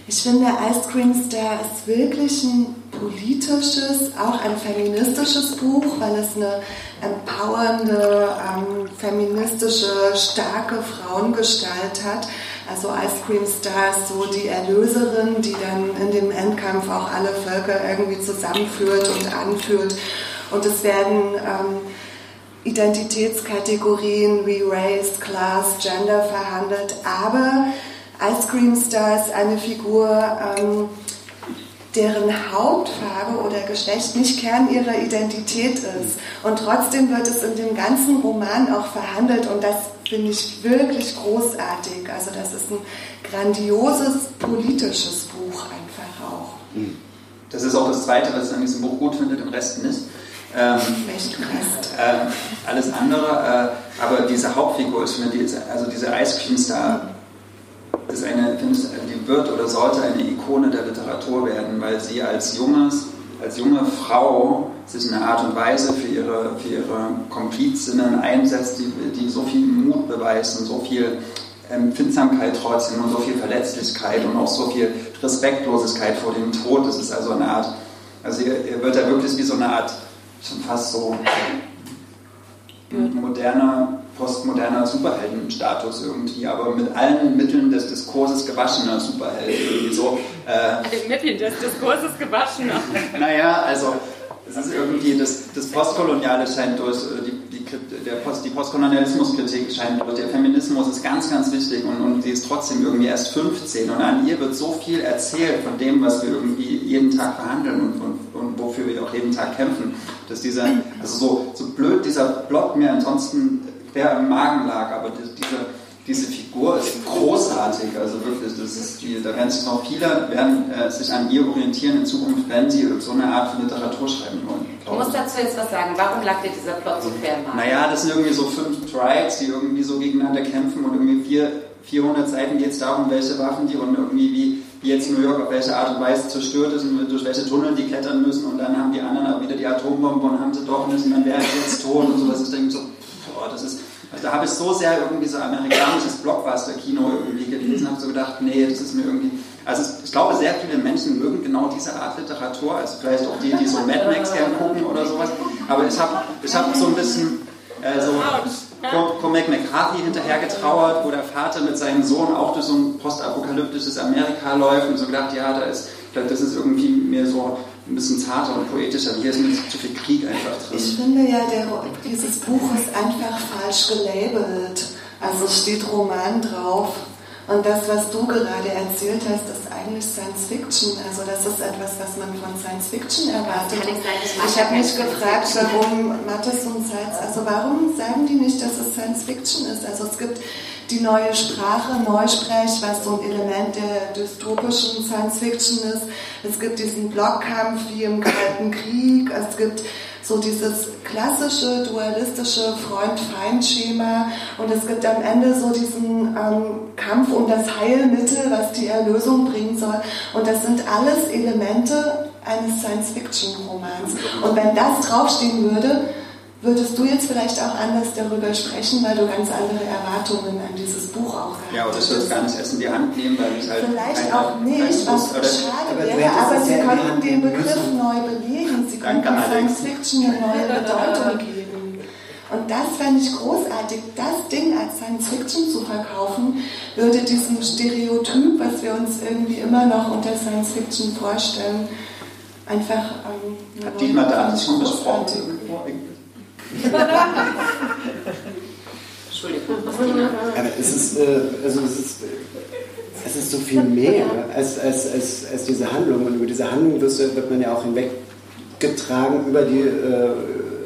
ich finde, Ice Cream Star ist wirklich ein politisches, auch ein feministisches Buch, weil es eine empowernde, ähm, feministische, starke Frauengestalt hat. Also Ice Cream Star ist so die Erlöserin, die dann in dem Endkampf auch alle Völker irgendwie zusammenführt und anführt. Und es werden ähm, Identitätskategorien wie Race, Class, Gender verhandelt, aber Ice Cream Star ist eine Figur, ähm, deren Hautfarbe oder Geschlecht nicht Kern ihrer Identität ist. Und trotzdem wird es in dem ganzen Roman auch verhandelt und das finde ich wirklich großartig. Also das ist ein grandioses politisches Buch einfach auch. Hm. Das ist auch das Zweite, was ich an diesem Buch gut finde, im Rest nicht. Ähm, äh, alles andere, äh, aber diese Hauptfigur ist, finde ich, also diese Ice Cream Star ist eine, die wird oder sollte eine Ikone der Literatur werden, weil sie als junges, als junge Frau sich in einer Art und Weise für ihre, für ihre Komplizinnen einsetzt, die, die so viel Mut beweist und so viel Empfindsamkeit trotzdem und so viel Verletzlichkeit und auch so viel Respektlosigkeit vor dem Tod. Das ist also eine Art, also ihr, ihr wird ja wirklich wie so eine Art, schon fast so moderner, postmoderner Superheldenstatus irgendwie, aber mit allen Mitteln des Diskurses gewaschener Superheld. Irgendwie so, äh, mit den Mitteln des Diskurses gewaschener. naja, also es ist irgendwie, das, das Postkoloniale scheint durch, die, die, der Post, die Postkolonialismuskritik scheint durch, der Feminismus ist ganz, ganz wichtig und, und sie ist trotzdem irgendwie erst 15 und an ihr wird so viel erzählt von dem, was wir irgendwie jeden Tag behandeln und, und, und wofür wir auch jeden Tag kämpfen, dass dieser, also so, so blöd dieser Plot mir ansonsten quer im Magen lag, aber diese diese Figur ist großartig, also wirklich, das ist die, da werden sich noch viele werden, äh, sich an ihr orientieren. In Zukunft, wenn sie so eine Art von Literatur schreiben wollen. Du musst dazu jetzt was sagen, warum lag dir dieser Plot so quer im Naja, das sind irgendwie so fünf Tribes, die irgendwie so gegeneinander kämpfen und irgendwie vier, 400 Seiten geht es darum, welche Waffen die und irgendwie wie, wie jetzt New York auf welche Art und Weise zerstört ist und durch welche Tunnel die klettern müssen und dann haben die anderen auch wieder die Atombombe und haben sie doch nicht und dann wären sie jetzt tot und so, ist irgendwie so, boah, das ist also da habe ich so sehr irgendwie so amerikanisches Blockbuster-Kino irgendwie gelesen, habe so gedacht, nee, das ist mir irgendwie. Also ich glaube, sehr viele Menschen mögen genau diese Art Literatur, also vielleicht auch die, die so Mad Max gerne gucken oder sowas. Aber ich habe ich hab so ein bisschen äh, so Cormac McCarthy hinterher getrauert, wo der Vater mit seinem Sohn auch durch so ein postapokalyptisches Amerika läuft und so gedacht, ja, da ist, das ist irgendwie mehr so ein bisschen zarter und poetischer. Hier ist mir zu viel Krieg einfach drin. Ich finde ja, der, dieses Buch ist einfach falsch gelabelt. Also steht Roman drauf. Und das, was du gerade erzählt hast, ist eigentlich Science Fiction. Also das ist etwas, was man von Science Fiction erwartet. Ich habe mich gefragt, warum Mattes und Science, also warum sagen die nicht, dass es Science Fiction ist? Also es gibt die neue Sprache, Neusprech, was so ein Element der dystopischen Science Fiction ist. Es gibt diesen Blockkampf wie im Kalten Krieg. Es gibt so dieses klassische dualistische Freund-Feind-Schema und es gibt am Ende so diesen ähm, Kampf um das Heilmittel, was die Erlösung bringen soll. Und das sind alles Elemente eines Science-Fiction-Romans. Und wenn das draufstehen würde, würdest du jetzt vielleicht auch anders darüber sprechen, weil du ganz andere Erwartungen an dieses Buch auch hast. Ja, oder ich würde es gar nicht erst in die Hand nehmen, weil ich halt. Vielleicht auch nicht, was schade wäre, aber sie könnten den Begriff neu belegen. Sie könnten Science Fiction eine neue Bedeutung geben. Und das fände ich großartig. Das Ding als Science Fiction zu verkaufen, würde diesem Stereotyp, was wir uns irgendwie immer noch unter Science Fiction vorstellen, einfach. Ähm, Hat Dietmar da schon besprochen? Entschuldigung. Aber es ist, äh, also es ist, es ist so viel mehr als, als, als, als diese Handlung. Und über diese Handlung wird, wird man ja auch hinweggetragen über die, äh,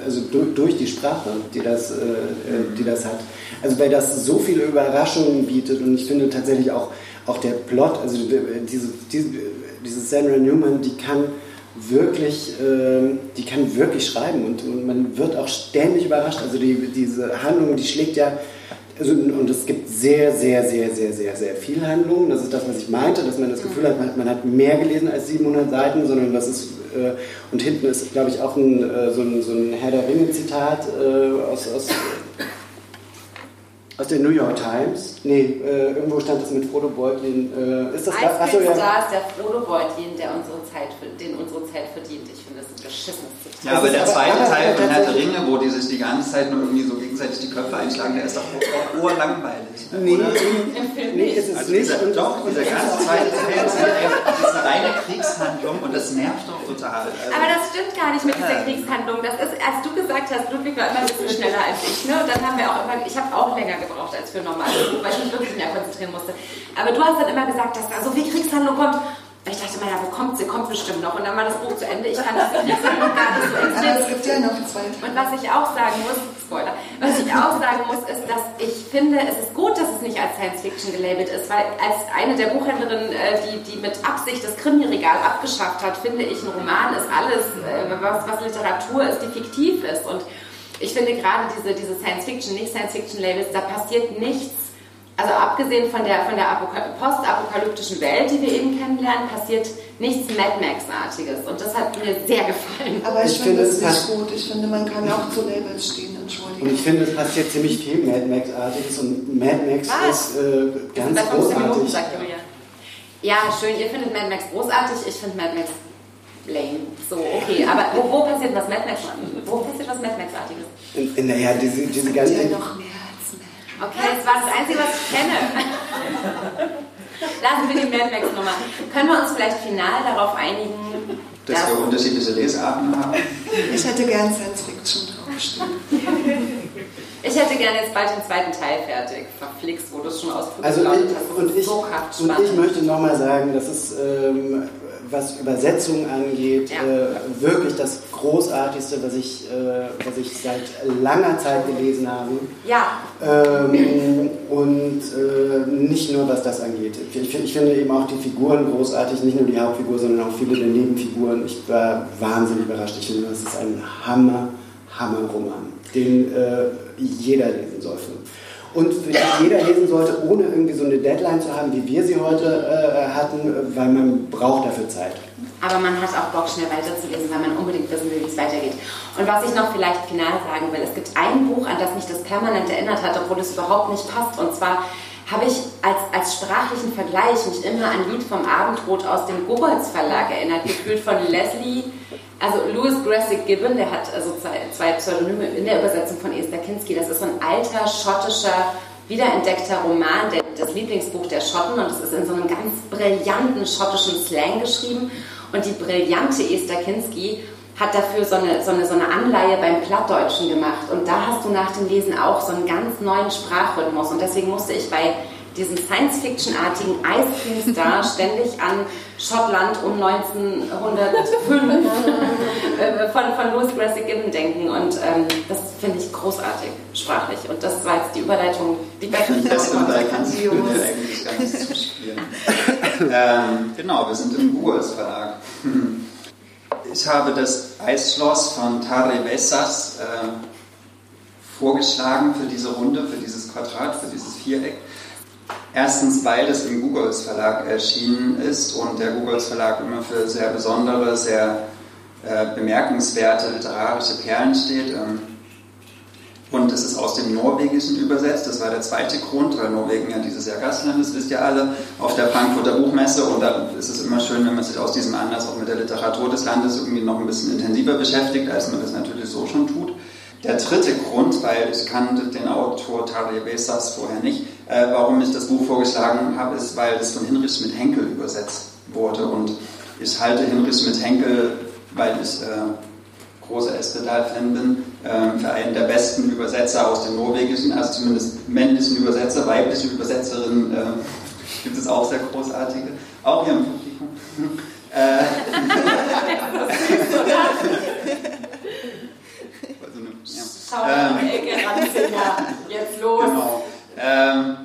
also durch, durch, die Sprache, die das, äh, die das hat. Also weil das so viele Überraschungen bietet und ich finde tatsächlich auch, auch der Plot, also diese, diese, diese Sandra Newman, die kann wirklich, äh, die kann wirklich schreiben und, und, man wird auch ständig überrascht. Also die, diese Handlung, die schlägt ja, also, und es gibt sehr, sehr, sehr, sehr, sehr, sehr viel Handlung. Das ist das, was ich meinte, dass man das Gefühl hat, man, man hat mehr gelesen als 700 Seiten, sondern das ist, äh, und hinten ist, glaube ich, auch ein, äh, so, ein, so ein Herr der Ringe-Zitat äh, aus, aus aus der New York Times? Nee, äh, irgendwo stand das mit Frodo Beutlin. Äh, ist das da? Achso, ja. da ist der Frodo Beutlin, der unsere Zeit, den unsere Zeit verdient. Ich finde, das ist ein beschissenes. Ja, aber der zweite Teil von Herr der Ringe, wo die sich die ganze Zeit nur irgendwie so gegenseitig die Köpfe einschlagen, der ist doch auch urlangweilig. Nee, nee, ist es also nicht. Dieser, doch, dieser ganze zweite Teil ist, eine reine Kriegshandlung und das nervt doch total. Also aber das stimmt gar nicht mit dieser Kriegshandlung. Das ist, als du gesagt hast, Ludwig war immer ein bisschen schneller als ich. Ne? Und dann haben wir auch immer, ich habe auch länger gebraucht als für ein normales Buch, weil ich mich wirklich mehr konzentrieren musste. Aber du hast dann immer gesagt, dass da so viel Kriegshandlung kommt. Und ich dachte immer, ja, wo kommt sie? Kommt bestimmt noch. Und dann war das Buch zu Ende. Ich kann das nicht sagen, gar nicht so Aber es gibt ja noch zwei. Und was ich auch sagen muss, Spoiler, was ich auch sagen muss, ist, dass ich finde, es ist gut, dass es nicht als Science Fiction gelabelt ist, weil als eine der Buchhändlerinnen, äh, die, die mit Absicht das Krimi-Regal abgeschafft hat, finde ich, ein Roman ist alles, äh, was, was Literatur ist, die fiktiv ist. Und ich finde gerade diese, diese Science-Fiction, nicht Science-Fiction-Labels, da passiert nichts also abgesehen von der, von der postapokalyptischen Welt, die wir eben kennenlernen, passiert nichts Mad Max-artiges. Und das hat mir sehr gefallen. Aber ich, ich finde es nicht gut. Ich finde, man kann auch zu Labels stehen, entschuldigung. Und ich finde, es passiert ziemlich viel Mad Max-artiges und Mad Max Was? ist äh, ganz großartig. Minuten, sagt Ja, schön, ihr findet Mad Max großartig. Ich finde Mad Max lame. So, okay. Aber wo, wo passiert was Mad Max? Wo passiert was Mad Max-artiges? Naja, diese, diese ganze. Ja, noch mehr als mehr. Okay, das war das Einzige, was ich kenne. Lassen wir die Mad Max-Nummer. Können wir uns vielleicht final darauf einigen, Dass wir unterschiedliche Lesarten haben. Ich hätte gern Science Fiction draufstehen. Ich hätte gerne jetzt bald den zweiten Teil fertig. Verflixt, wo du es schon ausdrückst. Also ich, Das und, ich, so und ich möchte nochmal sagen, dass es, ähm, was Übersetzung angeht, Ja. äh, wirklich das Großartigste, was ich, äh, was ich seit langer Zeit gelesen habe. Ja, Ähm, und äh, nicht nur was das angeht. Ich, ich finde eben auch die Figuren großartig, nicht nur die Hauptfigur, sondern auch viele der Nebenfiguren. Ich war wahnsinnig überrascht. Ich finde, das ist ein Hammer, Hammer-Roman, den äh, jeder lesen sollte. Und jeder lesen sollte, ohne irgendwie so eine Deadline zu haben, wie wir sie heute äh, hatten, weil man braucht dafür Zeit. aber man hat auch Bock, schnell weiterzulesen, weil man unbedingt wissen will, wie es weitergeht. Und was ich noch vielleicht final sagen will, es gibt ein Buch, an das mich das permanent erinnert hat, obwohl es überhaupt nicht passt. Und zwar habe ich als, als sprachlichen Vergleich mich immer an Lied vom Abendrot aus dem Gobolds Verlag erinnert, gefühlt von Leslie, also Louis Grassic Gibbon, der hat also zwei, zwei Pseudonyme in der Übersetzung von Esther Kinski. Das ist so ein alter schottischer, wiederentdeckter Roman, der, das Lieblingsbuch der Schotten und es ist in so einem ganz brillanten schottischen Slang geschrieben. Und die brillante Esther Kinski hat dafür so eine, so, eine, so eine Anleihe beim Plattdeutschen gemacht. Und da hast du nach dem Lesen auch so einen ganz neuen Sprachrhythmus. Und deswegen musste ich bei diesem Science-Fiction-artigen Ice Cream Star ständig an Schottland um 1905 äh, von, von Louis Grassic Gibbon denken. Und ähm, das finde ich großartig, sprachlich. Und das war jetzt die Überleitung, die kannst du mir eigentlich nicht zuspielen. ähm, genau, wir sind im Guas Verlag. Ich habe das Eisschloss von Tare Bessas äh, vorgeschlagen für diese Runde, für dieses Quadrat, für dieses Viereck. Erstens, weil es im Googles Verlag erschienen ist und der Googles Verlag immer für sehr besondere, sehr äh, bemerkenswerte literarische Perlen steht. Ähm, und es ist aus dem Norwegischen übersetzt. Das war der zweite Grund, weil Norwegen ja dieses Jahr Gastland ist, wisst ihr alle, auf der Frankfurter Buchmesse. Und da ist es immer schön, wenn man sich aus diesem Anlass auch mit der Literatur des Landes irgendwie noch ein bisschen intensiver beschäftigt, als man das natürlich so schon tut. Der dritte Grund, weil ich kannte den Autor Tarje Besas vorher nicht, äh, warum ich das Buch vorgeschlagen habe, ist, weil es von Hinrich mit Henkel übersetzt wurde. Und ich halte Hinrich mit Henkel, weil ich äh, großer Espedal-Fan bin, äh, für einen der besten Übersetzer aus dem Norwegischen, also zumindest männlichen Übersetzer, weibliche Übersetzerinnen äh, gibt es auch sehr großartige, auch hier im Publikum. Äh, also eine, ja. Schau ähm, Ecke Ranzinger. Jetzt los. Genau. Ähm,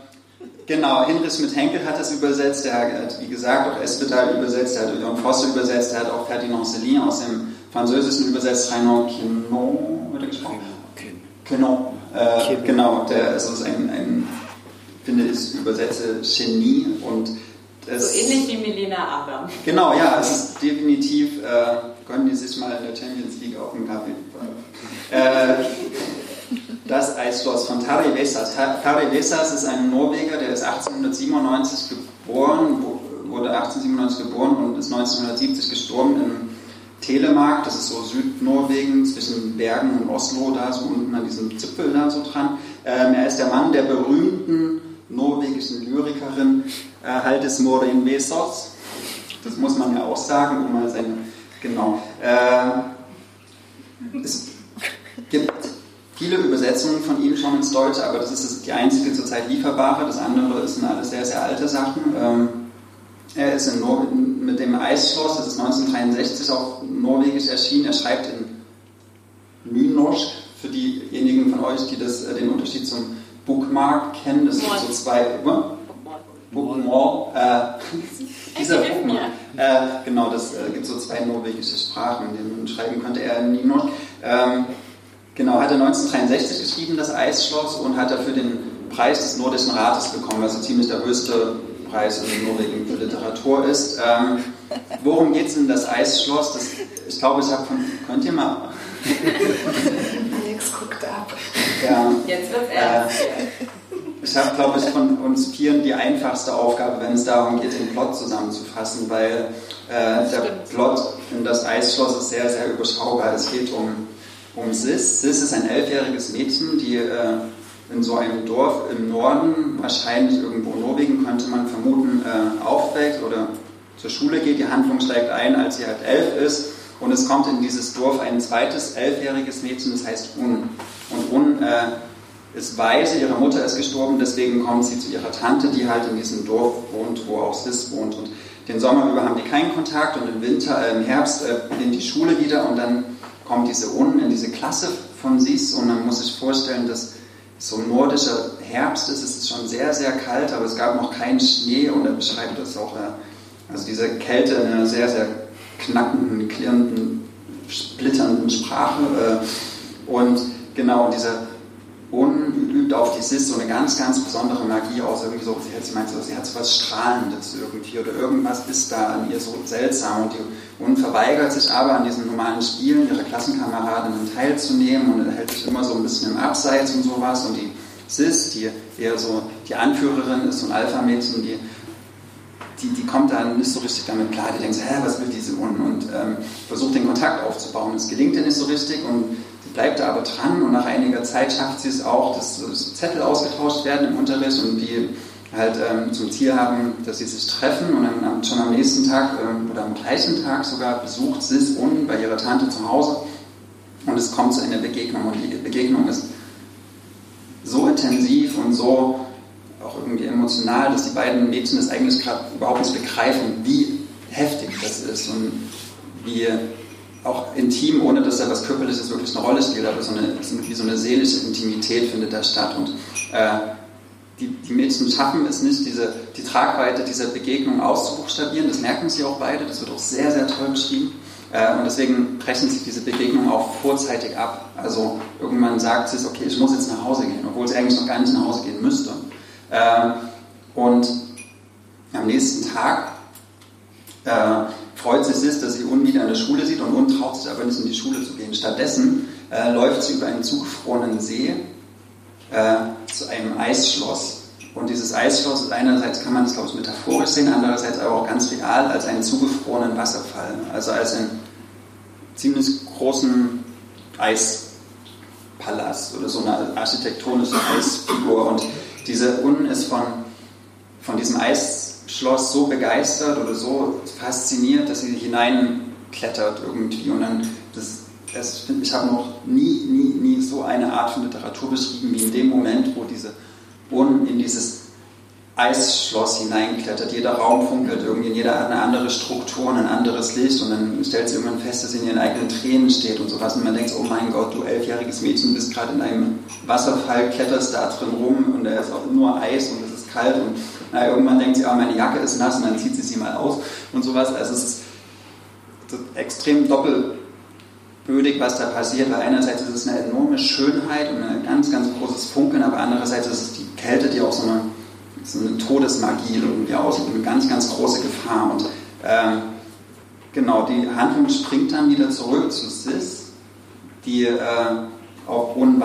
genau, Hinrichs mit Henkel hat es übersetzt, er hat, wie gesagt, auch Espedal übersetzt, er hat Leon Fosse übersetzt, er hat auch Ferdinand Céline aus dem Französischen übersetzt, Rainer Quenon, wird er gesprochen? Quenon. Äh, genau, der ist also ein, ein, finde ich, übersetze Genie und So ähnlich wie Melina Adam. Genau, ja, es ist definitiv, äh, gönnen die sich mal in der Champions League auf dem Kaffee. Äh, das Eisschloss von Tari Vesas. Tari Vesas ist ein Norweger, der ist 1897 geboren, wurde 1897 geboren und ist 1970 gestorben in Telemark, das ist so Südnorwegen, zwischen Bergen und Oslo, da so unten an diesem Zipfel da so dran. Ähm, er ist der Mann der berühmten norwegischen Lyrikerin äh, Haldes Morin Vesos. Das muss man ja auch sagen, um mal seine. Genau. Äh, es gibt viele Übersetzungen von ihm schon ins Deutsche, aber das ist die einzige zurzeit lieferbare. Das andere sind alles sehr, sehr alte Sachen. Ähm, er ist in Nor mit dem Eisschloss, das ist 1963 auf Norwegisch erschienen. Er schreibt in Nynorsk, für diejenigen von euch, die das, äh, den Unterschied zum Bookmark kennen. Das sind so zwei. Bookmark. Äh, dieser Bookmark. Äh, genau, das äh, gibt so zwei norwegische Sprachen, in denen man schreiben könnte. Er in Nynorsk. Ähm, genau, hat er 1963 geschrieben, das Eisschloss, und hat dafür den Preis des Nordischen Rates bekommen, was so ziemlich der höchste Preis in Norwegen für Literatur ist. Ähm, worum geht es in das Eisschloss? Das, ich glaube, ich habe von. Könnt ihr mal. Alex guckt ab. Ja, Jetzt wird's äh, ernst. ich habe, glaube ich, von uns Vieren die einfachste Aufgabe, wenn es darum geht, den Plot zusammenzufassen, weil äh, der Plot in das Eisschloss ist sehr, sehr überschaubar. Es geht um, um Sis. Sis ist ein elfjähriges Mädchen, die äh, in so einem Dorf im Norden, wahrscheinlich irgendwo in Norwegen, könnte man vermuten, äh, aufwächst oder zur Schule geht. Die Handlung steigt ein, als sie halt elf ist. Und es kommt in dieses Dorf ein zweites elfjähriges Mädchen, das heißt Un. Und Un äh, ist weise, ihre Mutter ist gestorben, deswegen kommt sie zu ihrer Tante, die halt in diesem Dorf wohnt, wo auch Sis wohnt. Und den Sommer über haben die keinen Kontakt und im Winter, äh, im Herbst äh, die Schule wieder und dann kommt diese Un in diese Klasse von Sis und man muss sich vorstellen, dass so ein nordischer Herbst ist, es ist schon sehr, sehr kalt, aber es gab noch keinen Schnee und er beschreibt das auch, also diese Kälte in einer sehr, sehr knackenden, klirrenden, splitternden Sprache äh, und genau dieser unübt auf die Sis so eine ganz, ganz besondere Magie aus. Irgendwie so, sie hat, sie meint so, sie hat so was Strahlendes irgendwie oder irgendwas ist da an ihr so seltsam und die Un verweigert sich aber an diesen normalen Spielen ihrer Klassenkameradinnen teilzunehmen und hält sich immer so ein bisschen im Abseits und sowas und die Sis, die eher so die Anführerin ist, so ein Alpha-Mädchen, die die, die kommt dann nicht so richtig damit klar. Die denkt so, hä, was will diese Un? Und ähm, versucht den Kontakt aufzubauen. Es gelingt ihr nicht so richtig und bleibt da aber dran und nach einiger Zeit schafft sie es auch, dass Zettel ausgetauscht werden im Unterricht und die halt ähm, zum Ziel haben, dass sie sich treffen und dann schon am nächsten Tag ähm, oder am gleichen Tag sogar besucht Sis unten bei ihrer Tante zu Hause und es kommt zu einer Begegnung und die Begegnung ist so intensiv und so auch irgendwie emotional, dass die beiden Mädchen das eigentlich gerade überhaupt nicht begreifen, wie heftig das ist und wie auch intim, ohne dass da was Körperliches wirklich eine Rolle spielt, aber so eine, wie so eine seelische Intimität findet da statt. Und äh, die, die Mädchen schaffen es nicht, diese, die Tragweite dieser Begegnung auszubuchstabieren. Das merken sie auch beide, das wird auch sehr, sehr toll beschrieben. Äh, und deswegen brechen sie diese Begegnung auch vorzeitig ab. Also irgendwann sagt sie, okay, ich muss jetzt nach Hause gehen, obwohl sie eigentlich noch gar nicht nach Hause gehen müsste. Äh, und am nächsten Tag freut sich Sis, dass sie Un wieder in der Schule sieht und Un traut sich aber nicht in die Schule zu gehen. Stattdessen äh, läuft sie über einen zugefrorenen See äh, zu einem Eisschloss. Und dieses Eisschloss ist einerseits, kann man das glaube ich metaphorisch sehen, andererseits aber auch ganz real als einen zugefrorenen Wasserfall. Also als einen ziemlich großen Eispalast oder so eine architektonische Eisfigur. Und diese Un ist von, von diesem Eis Schloss so begeistert oder so fasziniert, dass sie hineinklettert irgendwie. Und dann, das, das, ich habe noch nie, nie, nie so eine Art von Literatur beschrieben, wie in dem Moment, wo diese Brunnen in dieses Eisschloss hineinklettert. Jeder Raum funkelt irgendwie, jeder hat eine andere Struktur, ein anderes Licht und dann stellt sie irgendwann fest, dass sie in ihren eigenen Tränen steht und sowas. Und man denkt, oh mein Gott, du elfjähriges Mädchen bist gerade in einem Wasserfall, kletterst da drin rum und da ist auch nur Eis und es ist kalt und na, irgendwann denkt sie, ah, meine Jacke ist nass und dann zieht sie sie mal aus und sowas. Also es ist extrem doppelbödig, was da passiert, weil einerseits ist es eine enorme Schönheit und ein ganz, ganz großes Funkeln, aber andererseits ist es die Kälte, die auch so eine, so eine Todesmagie irgendwie aus und eine ganz, ganz große Gefahr. Und ähm, genau, die Handlung springt dann wieder zurück zu Sis, die äh, auf Brunnen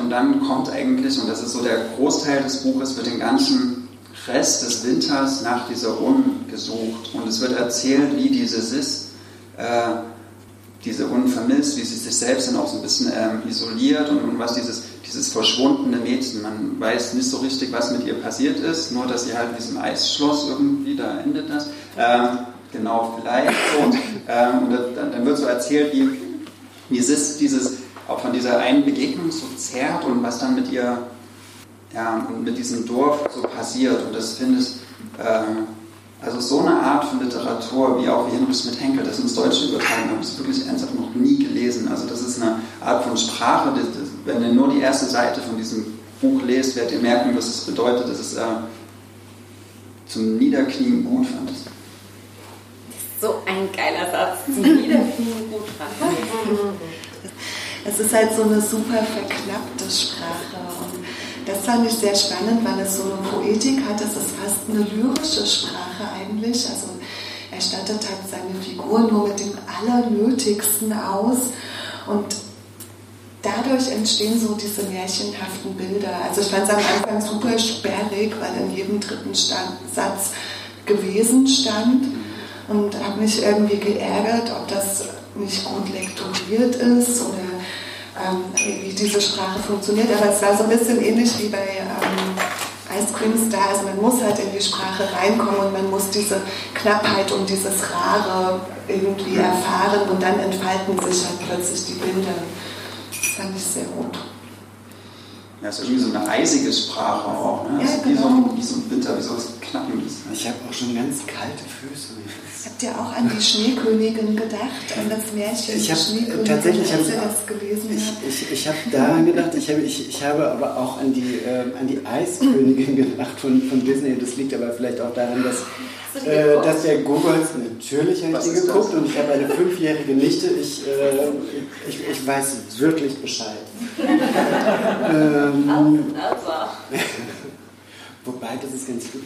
und dann kommt eigentlich, und das ist so der Großteil des Buches, wird den ganzen Rest des Winters nach dieser Un gesucht. Und es wird erzählt, wie diese Sis äh, diese Un vermisst, wie sie sich selbst dann auch so ein bisschen ähm, isoliert und, und, was dieses, dieses verschwundene Mädchen, man weiß nicht so richtig, was mit ihr passiert ist, nur dass sie halt in diesem Eisschloss irgendwie, da endet das. Ähm, genau, vielleicht. Und, ähm, und dann, dann, wird so erzählt, wie, wie Sis dieses, auch von dieser einen Begegnung so zerrt und was dann mit ihr ja, und mit diesem Dorf so passiert. Und das finde ich, äh, also so eine Art von Literatur, wie auch wie Henry Schmidt Henkel das ins Deutsche übertragen habe ich wirklich ernsthaft noch nie gelesen. Also das ist eine Art von Sprache, das, das, wenn ihr nur die erste Seite von diesem Buch lest, werdet ihr merken, was es bedeutet. Das ist äh, zum Niederknien gut, fand ich. So ein geiler Satz. Zum Niederknien gut fand Es ist halt so eine super verklappte Sprache das fand ich sehr spannend, weil es so eine Poetik hat. Es ist fast eine lyrische Sprache eigentlich. Also er stattet halt seine Figur nur mit dem Allernötigsten aus. Und dadurch entstehen so diese märchenhaften Bilder. Also ich fand es am Anfang super sperrig, weil in jedem dritten Stand, Satz gewesen stand und habe mich irgendwie geärgert, ob das nicht gut lektoriert ist oder ähm, wie diese Sprache funktioniert. Aber es war so ein bisschen ähnlich wie bei ähm, Ice Cream Star. Also man muss halt in die Sprache reinkommen und man muss diese Knappheit und dieses Rare irgendwie erfahren und dann entfalten sich halt plötzlich die Bilder. Das fand ich sehr gut. Ja, es ist irgendwie so eine eisige Sprache auch. Ne? Ja, also genau. wie, so, wie so ein Bitter, wie so was Knappendes. Ne? Ich habe auch schon ganz kalte Füße. Habt ihr auch an die Schneekönigin gedacht, an das Märchen Ich hab- Schneekönigin, tatsächlich als ihr das gelesen Ich, habt? ich, ich habe daran gedacht, ich habe, ich, ich habe aber auch an die, ähm, an die Eiskönigin gedacht von, von Disney. Das liegt aber vielleicht auch daran, dass, äh, dass der Googles, natürlich habe ich die ist das? geguckt und ich habe eine fünfjährige Nichte. Ich, äh, ich, ich weiß wirklich Bescheid. ähm, Also. wobei, das ist ganz gut.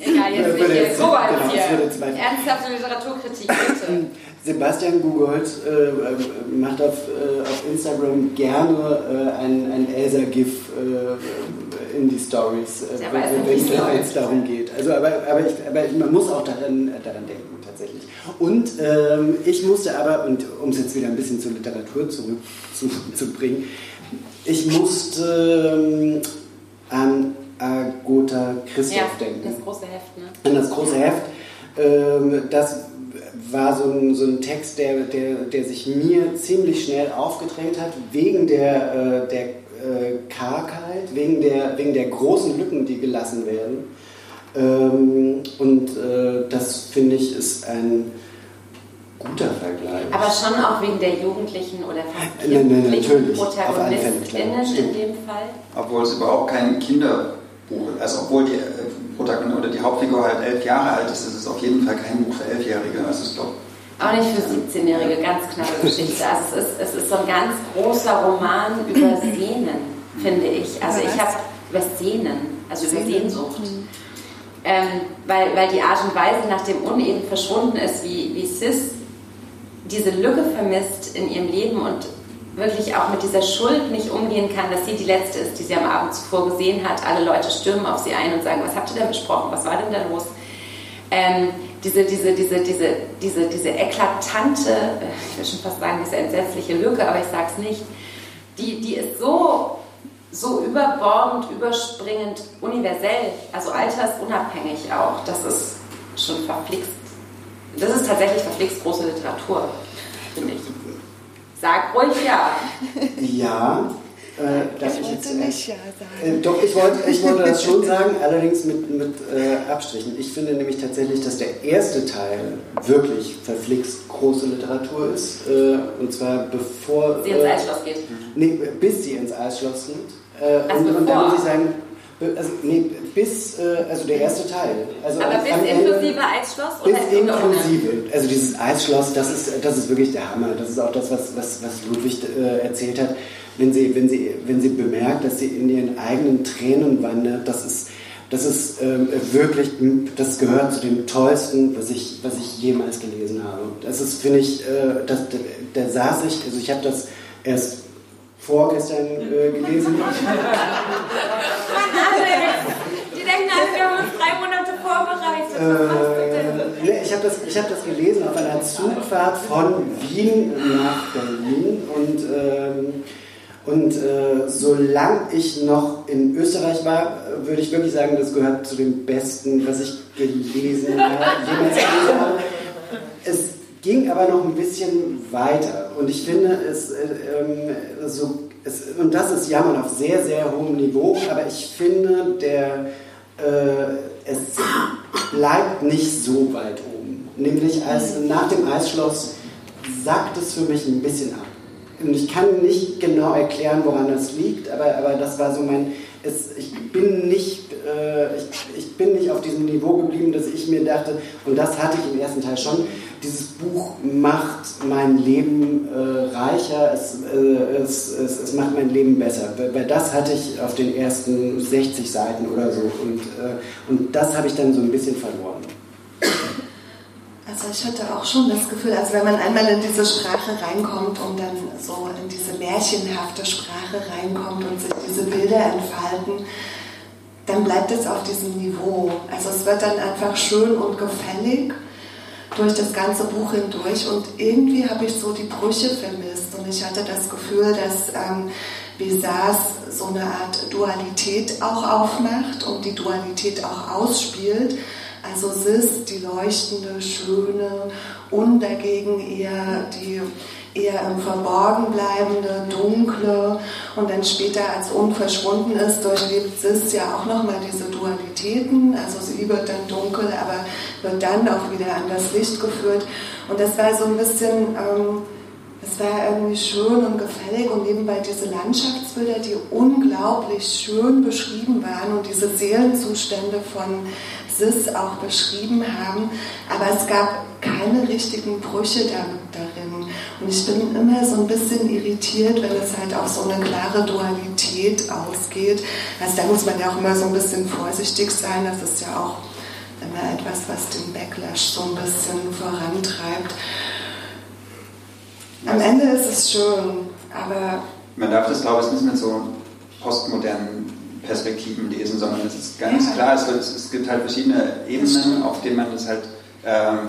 Egal, jetzt nicht hier. jetzt- So genau, als das hier. weit- Ernsthafte Literaturkritik, bitte. Sebastian Googelt äh, äh, macht auf, äh, auf Instagram gerne äh, ein, ein Elsa-GIF äh, in die Stories, äh, wenn es darum geht. Also, aber, aber, ich, aber man muss auch daran, daran denken, tatsächlich. Und ähm, ich musste aber, und um es jetzt wieder ein bisschen zur Literatur zurückzubringen, ich musste ähm, an Agota Christoph Ja, denken das große Heft, ne? an das große Heft. Ähm, das war so ein, so ein Text, der, der, der sich mir ziemlich schnell aufgedrängt hat, wegen der, äh, der äh, Kargheit, wegen der, wegen der großen Lücken, die gelassen werden. Ähm, und äh, das finde ich ist ein guter Vergleich. Aber schon auch wegen der jugendlichen oder fast Nein, nein, kindlichen natürlich. Auf alle Fälle, klar. ProtagonistInnen in dem Fall. Obwohl es überhaupt kein Kinderbuch ist. Also obwohl die äh, Protagonistin oder die Hauptfigur halt elf Jahre alt ist, ist es auf jeden Fall kein Buch für Elfjährige. Also ich glaube, Auch nicht für 17-Jährige, ganz knappe Geschichte. Also es ist, es ist so ein ganz großer Roman über Sehnen, finde ich. Also ich habe über Sehnen, also über. Sehnsucht. Ähm, weil, weil die Art und Weise, nachdem uneben verschwunden ist, wie, wie Sis diese Lücke vermisst in ihrem Leben und wirklich auch mit dieser Schuld nicht umgehen kann, dass sie die Letzte ist, die sie am Abend zuvor gesehen hat. Alle Leute stürmen auf sie ein und sagen, was habt ihr denn besprochen? Was war denn da los? Ähm, diese, diese, diese, diese, diese, diese eklatante, äh, ich will schon fast sagen, diese entsetzliche Lücke, aber ich sage es nicht, die, die ist so, so überbordend, überspringend, universell, also altersunabhängig auch. Das ist schon verflixt. Das ist tatsächlich verflixt große Literatur, finde ich. Sag ruhig ja. Ja, äh, darf Ich ich jetzt. wollte nicht Ja sagen. Äh, doch, ich wollte, ich wollte das schon sagen, allerdings mit, mit äh, Abstrichen. Ich finde nämlich tatsächlich, dass der erste Teil wirklich verflixt große Literatur ist. Äh, und zwar bevor. Sie ins äh, Eisschloss geht. Nee, bis sie ins Eisschloss geht. Äh, Also und, und da muss ich sagen, also, nee, bis, äh, also der erste Teil. Also Aber bis inklusive Eisschloss bis oder ohne? inklusive. Also dieses Eisschloss, das ist, das ist wirklich der Hammer. Das ist auch das, was, was, was Ludwig äh, erzählt hat. Wenn sie, wenn, sie, wenn sie bemerkt, dass sie in ihren eigenen Tränen wandert, das ist, das ist ähm, wirklich, das gehört zu dem Tollsten, was ich, was ich jemals gelesen habe. Das ist, finde ich, äh, das, da, da saß ich, also ich habe das erst vorgestern äh, gelesen. Die denken alle, wir haben uns drei Monate vorbereitet. Äh, nee, ich habe das, ich hab das gelesen auf einer Zugfahrt von Wien nach Berlin und, ähm, und äh, solange ich noch in Österreich war, würde ich wirklich sagen, das gehört zu dem Besten, was ich gelesen habe, jemals gelesen habe. Es ging aber noch ein bisschen weiter und ich finde es äh, ähm, so es, und das ist Jammern auf sehr sehr hohem Niveau, aber ich finde der äh, es bleibt nicht so weit oben. Nämlich als nach dem Eisschloss sackt es für mich ein bisschen ab. Und ich kann nicht genau erklären, woran das liegt, aber, aber das war so mein. Es, ich, bin nicht, äh, ich, ich bin nicht auf diesem Niveau geblieben, dass ich mir dachte, und das hatte ich im ersten Teil schon, dieses Buch macht mein Leben äh, reicher, es, äh, es, es, es macht mein Leben besser. Weil, das hatte ich auf den ersten 60 Seiten oder so. Und, äh, und das habe ich dann so ein bisschen verloren. Also ich hatte auch schon das Gefühl, also wenn man einmal in diese Sprache reinkommt und dann so in diese märchenhafte Sprache reinkommt und sich diese Bilder entfalten, dann bleibt es auf diesem Niveau. Also es wird dann einfach schön und gefällig durch das ganze Buch hindurch. Und irgendwie habe ich so die Brüche vermisst. Und ich hatte das Gefühl, dass ähm, Besars so eine Art Dualität auch aufmacht und die Dualität auch ausspielt. Also Sis, die leuchtende, schöne und dagegen eher die eher im Verborgen bleibende, dunkle und dann später als unverschwunden ist, durchlebt Sis ja auch nochmal diese Dualitäten. Also sie wird dann dunkel, aber wird dann auch wieder an das Licht geführt. Und das war so ein bisschen, ähm, es war irgendwie schön und gefällig und nebenbei diese Landschaftsbilder, die unglaublich schön beschrieben waren und diese Seelenzustände von Sis auch beschrieben haben, aber es gab keine richtigen Brüche darin. Und ich bin immer so ein bisschen irritiert, wenn es halt auf so eine klare Dualität ausgeht. Also da muss man ja auch immer so ein bisschen vorsichtig sein. Das ist ja auch immer etwas, was den Backlash so ein bisschen vorantreibt. Am Ende ist es schön, aber. Man darf das, glaube ich, nicht mit so postmodernen Perspektiven lesen, sondern es ist ganz ja. klar, es, wird, es, gibt halt verschiedene Ebenen, auf denen man das halt, ähm,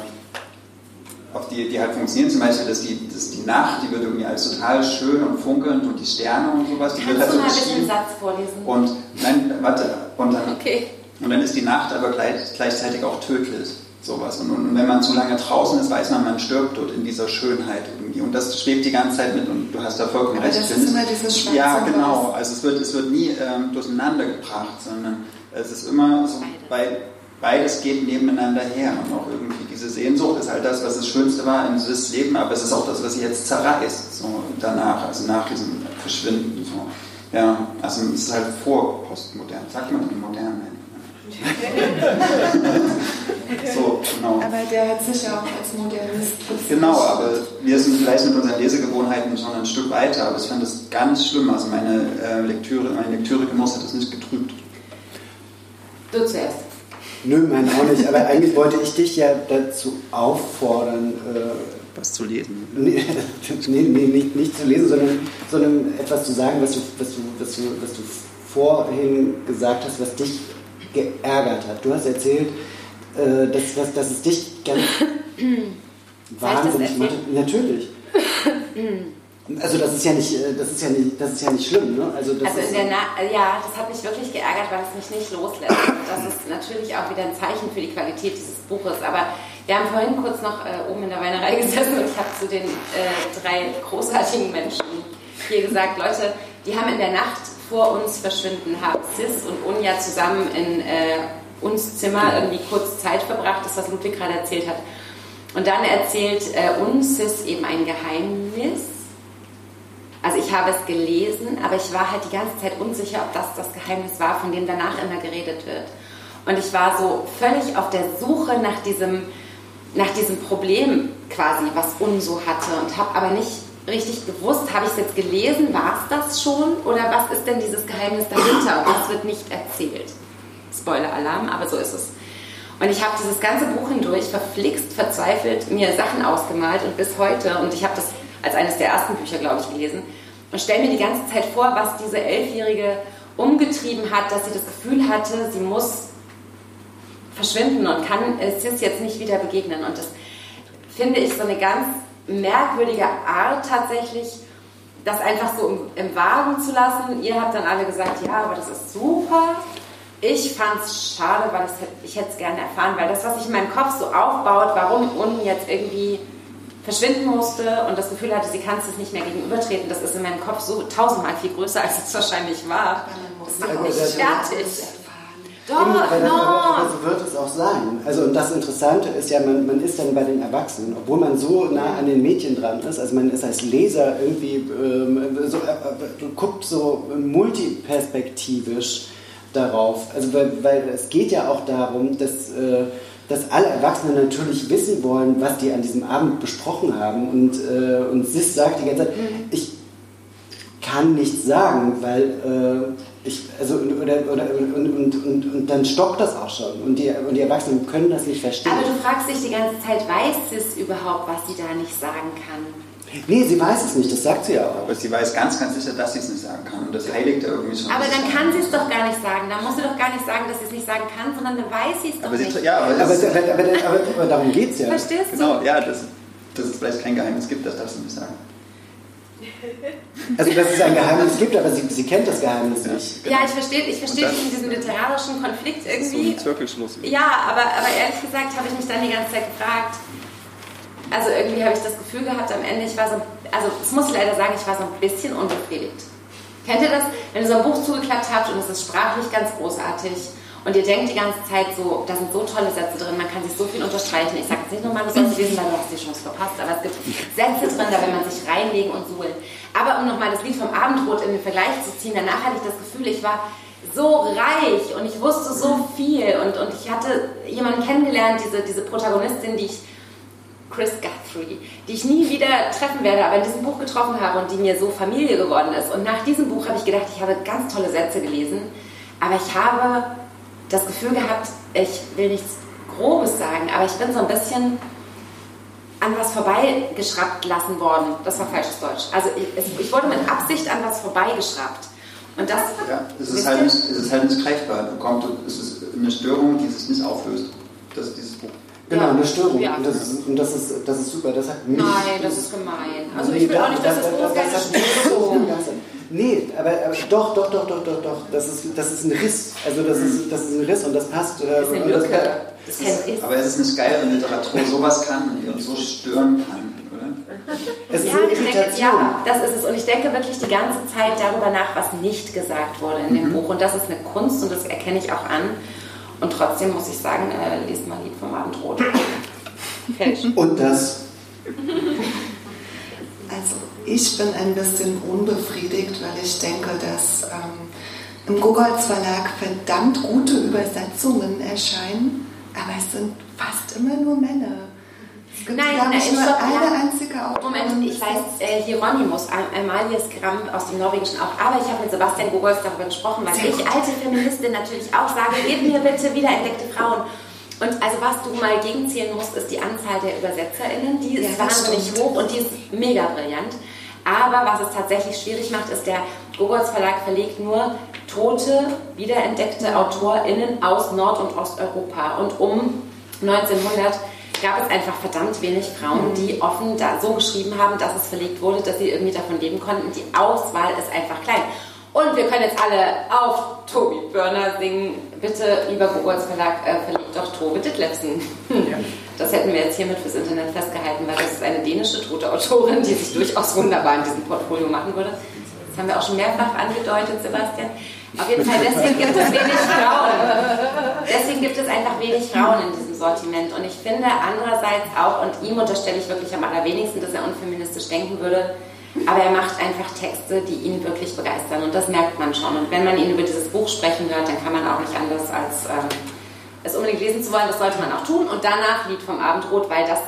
auf die, die halt funktionieren. Zum Beispiel, dass die, dass die Nacht, die wird irgendwie als total schön und funkelnd und die Sterne und sowas, die Kannst wird halt du so mal einen Satz vorlesen? Und, nein, warte, und dann, okay. und dann ist die Nacht aber gleich, gleichzeitig auch tödlich. Sowas. Und, und, wenn man zu lange draußen ist, weiß man, man stirbt dort in dieser Schönheit irgendwie. Und das schwebt die ganze Zeit mit und du hast da vollkommen recht. Das ist immer dieses Schwarze Ja, genau. Also es wird, es wird nie ähm, durcheinander gebracht, sondern es ist immer so, bei, beides geht nebeneinander her. Und auch irgendwie diese Sehnsucht ist halt das, was das Schönste war in dieses Leben, aber es ist auch das, was sie jetzt zerreißt, so danach, also nach diesem Verschwinden. So. Ja, also es ist halt vor postmodern. Sagt man die moderne? so, genau. Aber der hat sich ja auch als Modernist Genau, aber wir sind vielleicht mit unseren Lesegewohnheiten schon ein Stück weiter, aber ich fand das ganz schlimm. Also meine äh, Lektüre, mein Lektüregenuss hat das nicht getrübt. Du zuerst. Nö, mein auch nicht. Aber eigentlich wollte ich dich ja dazu auffordern, äh, was zu lesen. Nee, nee, nee nicht, nicht, zu lesen, sondern, sondern etwas zu sagen, was du, was, du, was, du, was du vorhin gesagt hast, was dich geärgert hat. Du hast erzählt, äh, dass, dass, dass es dich ganz wahnsinnig macht. Natürlich. Also das ist ja nicht, äh, das ist ja nicht, das ist ja nicht schlimm, ne? Also, also in der Na ja, das hat mich wirklich geärgert, weil es mich nicht loslässt. Das ist natürlich auch wieder ein Zeichen für die Qualität dieses Buches. Aber wir haben vorhin kurz noch äh, oben in der Weinerei gesessen und ich habe zu den äh, drei großartigen Menschen hier gesagt, Leute, die haben in der Nacht vor uns verschwinden, haben Sis und Unja zusammen in äh, uns Zimmer irgendwie kurz Zeit verbracht, das was Ludwig gerade erzählt hat. Und dann erzählt äh, uns Sis eben ein Geheimnis. Also ich habe es gelesen, aber ich war halt die ganze Zeit unsicher, ob das das Geheimnis war, von dem danach immer geredet wird. Und ich war so völlig auf der Suche nach diesem, nach diesem Problem quasi, was Unso hatte und habe aber nicht richtig gewusst, habe ich es jetzt gelesen, war es das schon oder was ist denn dieses Geheimnis dahinter und das wird nicht erzählt. Spoiler-Alarm, aber so ist es. Und ich habe dieses ganze Buch hindurch verflixt, verzweifelt, mir Sachen ausgemalt und bis heute, und ich habe das als eines der ersten Bücher, glaube ich, gelesen, und stelle mir die ganze Zeit vor, was diese Elfjährige umgetrieben hat, dass sie das Gefühl hatte, sie muss verschwinden und kann Sis jetzt nicht wieder begegnen. Und das finde ich so eine ganz merkwürdige Art tatsächlich, das einfach so im, im Wagen zu lassen. Ihr habt dann alle gesagt, ja, aber das ist super. Ich fand es schade, weil ich hätte es gerne erfahren, weil das, was sich in meinem Kopf so aufbaut, warum unten jetzt irgendwie verschwinden musste und das Gefühl hatte, sie kann es nicht mehr gegenübertreten, das ist in meinem Kopf so tausendmal viel größer, als es wahrscheinlich war. Das macht mich fertig. Doch, Eben, no. aber so wird es auch sein. Also und das Interessante ist ja, man, man ist dann bei den Erwachsenen, obwohl man so nah an den Mädchen dran ist, also man ist als Leser irgendwie, ähm, so, äh, äh guckt so multiperspektivisch darauf. Also weil, weil es geht ja auch darum, dass, äh, dass alle Erwachsenen natürlich wissen wollen, was die an diesem Abend besprochen haben. Und, äh, und Sis sagt die ganze Zeit, mhm. ich kann nichts sagen, weil äh, ich, also, oder, oder, und, und, und, und, dann stockt das auch schon. Und die, und die Erwachsenen können das nicht verstehen. Aber du fragst dich die ganze Zeit, weiß sie es überhaupt, was sie da nicht sagen kann? Nee, sie weiß es nicht, das sagt sie ja auch. Aber sie weiß ganz, ganz sicher, dass sie es nicht sagen kann. Und das heiligt irgendwie schon. Aber dann kann sie es doch gar nicht sagen. Dann muss sie doch gar nicht sagen, dass sie es nicht sagen kann, sondern dann weiß sie es doch aber nicht. Sie, ja, aber, aber, aber, aber, aber darum geht es ja. Verstehst du? Genau, ja, dass, dass es vielleicht kein Geheimnis gibt, das darfst du nicht sagen. Also, dass es ein Geheimnis gibt, aber sie, sie kennt das Geheimnis nicht. Ja, ich verstehe ich versteh diesen literarischen Konflikt irgendwie. So ein Zirkelschluss. Ja, aber, aber ehrlich gesagt habe ich mich dann die ganze Zeit gefragt, also irgendwie habe ich das Gefühl gehabt am Ende, ich war so, also das muss ich leider sagen, ich war so ein bisschen unbefriedigt. Kennt ihr das? Wenn ihr so ein Buch zugeklappt habt und es ist sprachlich ganz großartig und ihr denkt die ganze Zeit so, da sind so tolle Sätze drin, man kann sich so viel unterstreichen. Ich sage jetzt nicht nochmal, du sollst lesen, weil du hast die Chance verpasst, aber es gibt Sätze drin, da will man sich reinlegen und suhlen. Aber um nochmal das Lied vom Abendrot in den Vergleich zu ziehen, danach hatte ich das Gefühl, ich war so reich und ich wusste so viel und, und ich hatte jemanden kennengelernt, diese, diese Protagonistin, die ich Chris Guthrie, die ich nie wieder treffen werde, aber in diesem Buch getroffen habe und die mir so Familie geworden ist. Und nach diesem Buch habe ich gedacht, ich habe ganz tolle Sätze gelesen, aber ich habe das Gefühl gehabt, ich will nichts Grobes sagen, aber ich bin so ein bisschen an was vorbeigeschraubt lassen worden. Das war falsches Deutsch. Also ich, ich wurde mit Absicht an was vorbeigeschraubt. Und das, ja, es ist, halt nicht, es ist halt nicht greifbar. Es ist eine Störung, die sich nicht auflöst. Das ist dieses Buch. Genau, Ja. eine Störung. Ja. Und, das ist, und das, ist, das ist super. Das hat mich, nein, das ist gemein. Also Nee, ich will da- auch nicht, dass das das mich stimmt. so. Nee, aber, aber doch, doch, doch, doch, doch, doch. Das ist, das ist ein Riss. Also das ist, das ist ein Riss und das passt. Äh, Das ist das. Das ist Aber es ist nicht geil, wenn Literatur sowas kann und so stören kann, oder? es ist Ja, eine ich denke, ja, das ist es. Und ich denke wirklich die ganze Zeit darüber nach, was nicht gesagt wurde in dem Buch. Und das ist eine Kunst und das erkenne ich auch an. Und trotzdem muss ich sagen, äh, lest mal Lied vom Abendrot. Und das, Also ich bin ein bisschen unbefriedigt, weil ich denke, dass ähm, im Gogolz Verlag verdammt gute Übersetzungen erscheinen, aber es sind fast immer nur Männer. Es gibt, Nein, nein, nur stopp, eine einzige Autorin. Moment, ich weiß äh, Hieronymus, Am- Amalie Skram aus dem Norwegischen auch, aber ich habe mit Sebastian Gogolz darüber gesprochen, weil Sehr ich alte Feministin natürlich auch sage, gib mir bitte wiederentdeckte Frauen. Und also was du mal gegenzählen musst, ist die Anzahl der ÜbersetzerInnen, die ist Ja, wahnsinnig stimmt. hoch und die ist mega brillant. Aber was es tatsächlich schwierig macht, ist, der Gogolz Verlag verlegt nur tote, wiederentdeckte AutorInnen aus Nord- und Osteuropa. Und um 1900 gab es einfach verdammt wenig Frauen, die offen da so geschrieben haben, dass es verlegt wurde, dass sie irgendwie davon leben konnten. Die Auswahl ist einfach klein. Und wir können jetzt alle auf Tobi Börner singen. Bitte, lieber Gogolz Verlag, äh, verlegt doch Tove Ditlevsen. Das hätten wir jetzt hiermit fürs Internet festgehalten, weil das ist eine dänische tote Autorin, die sich durchaus wunderbar in diesem Portfolio machen würde. Das haben wir auch schon mehrfach angedeutet, Sebastian. Auf jeden Fall, deswegen gibt es wenig Frauen. Deswegen gibt es einfach wenig Frauen in diesem Sortiment. Und ich finde andererseits auch, und ihm unterstelle ich wirklich am allerwenigsten, dass er unfeministisch denken würde, aber er macht einfach Texte, die ihn wirklich begeistern. Und das merkt man schon. Und wenn man ihn über dieses Buch sprechen hört, dann kann man auch nicht anders als ähm, es unbedingt lesen zu wollen. Das sollte man auch tun. Und danach Lied vom Abendrot, weil das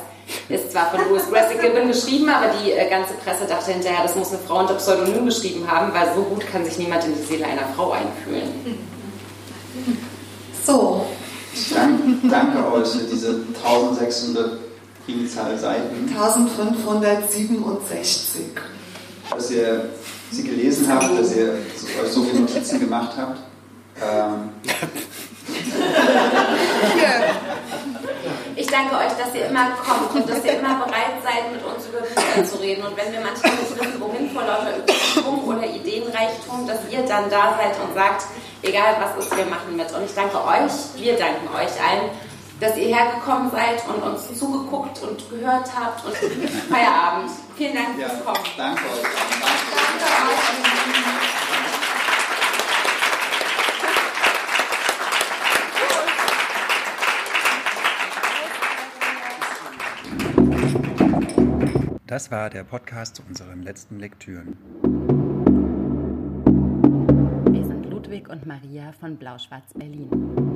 ist zwar von Louis Grassic Gibbon geschrieben, aber die äh, ganze Presse dachte hinterher, das muss eine Frau unter Pseudonym geschrieben haben, weil so gut kann sich niemand in die Seele einer Frau einfühlen. So, Ich danke, danke euch für diese 1600 Primzahl Seiten, 1567. dass ihr sie gelesen habt, dass ihr so- euch so viele Notizen gemacht habt. Ähm, Ich danke euch, dass ihr immer kommt und dass ihr immer bereit seid, mit uns über Bücher zu reden. Und wenn wir manchmal nicht wissen, wohin vor lauter Überzeugung oder Ideenreichtum, dass ihr dann da seid und sagt, egal was ist, wir machen mit. Und ich danke euch, wir danken euch allen, dass ihr hergekommen seid und uns zugeguckt und gehört habt und Feierabend. Vielen Dank fürs Kommen. danke euch. Danke. Das war der Podcast zu unseren letzten Lektüren. Wir sind Ludwig und Maria von Blau-Schwarz Berlin.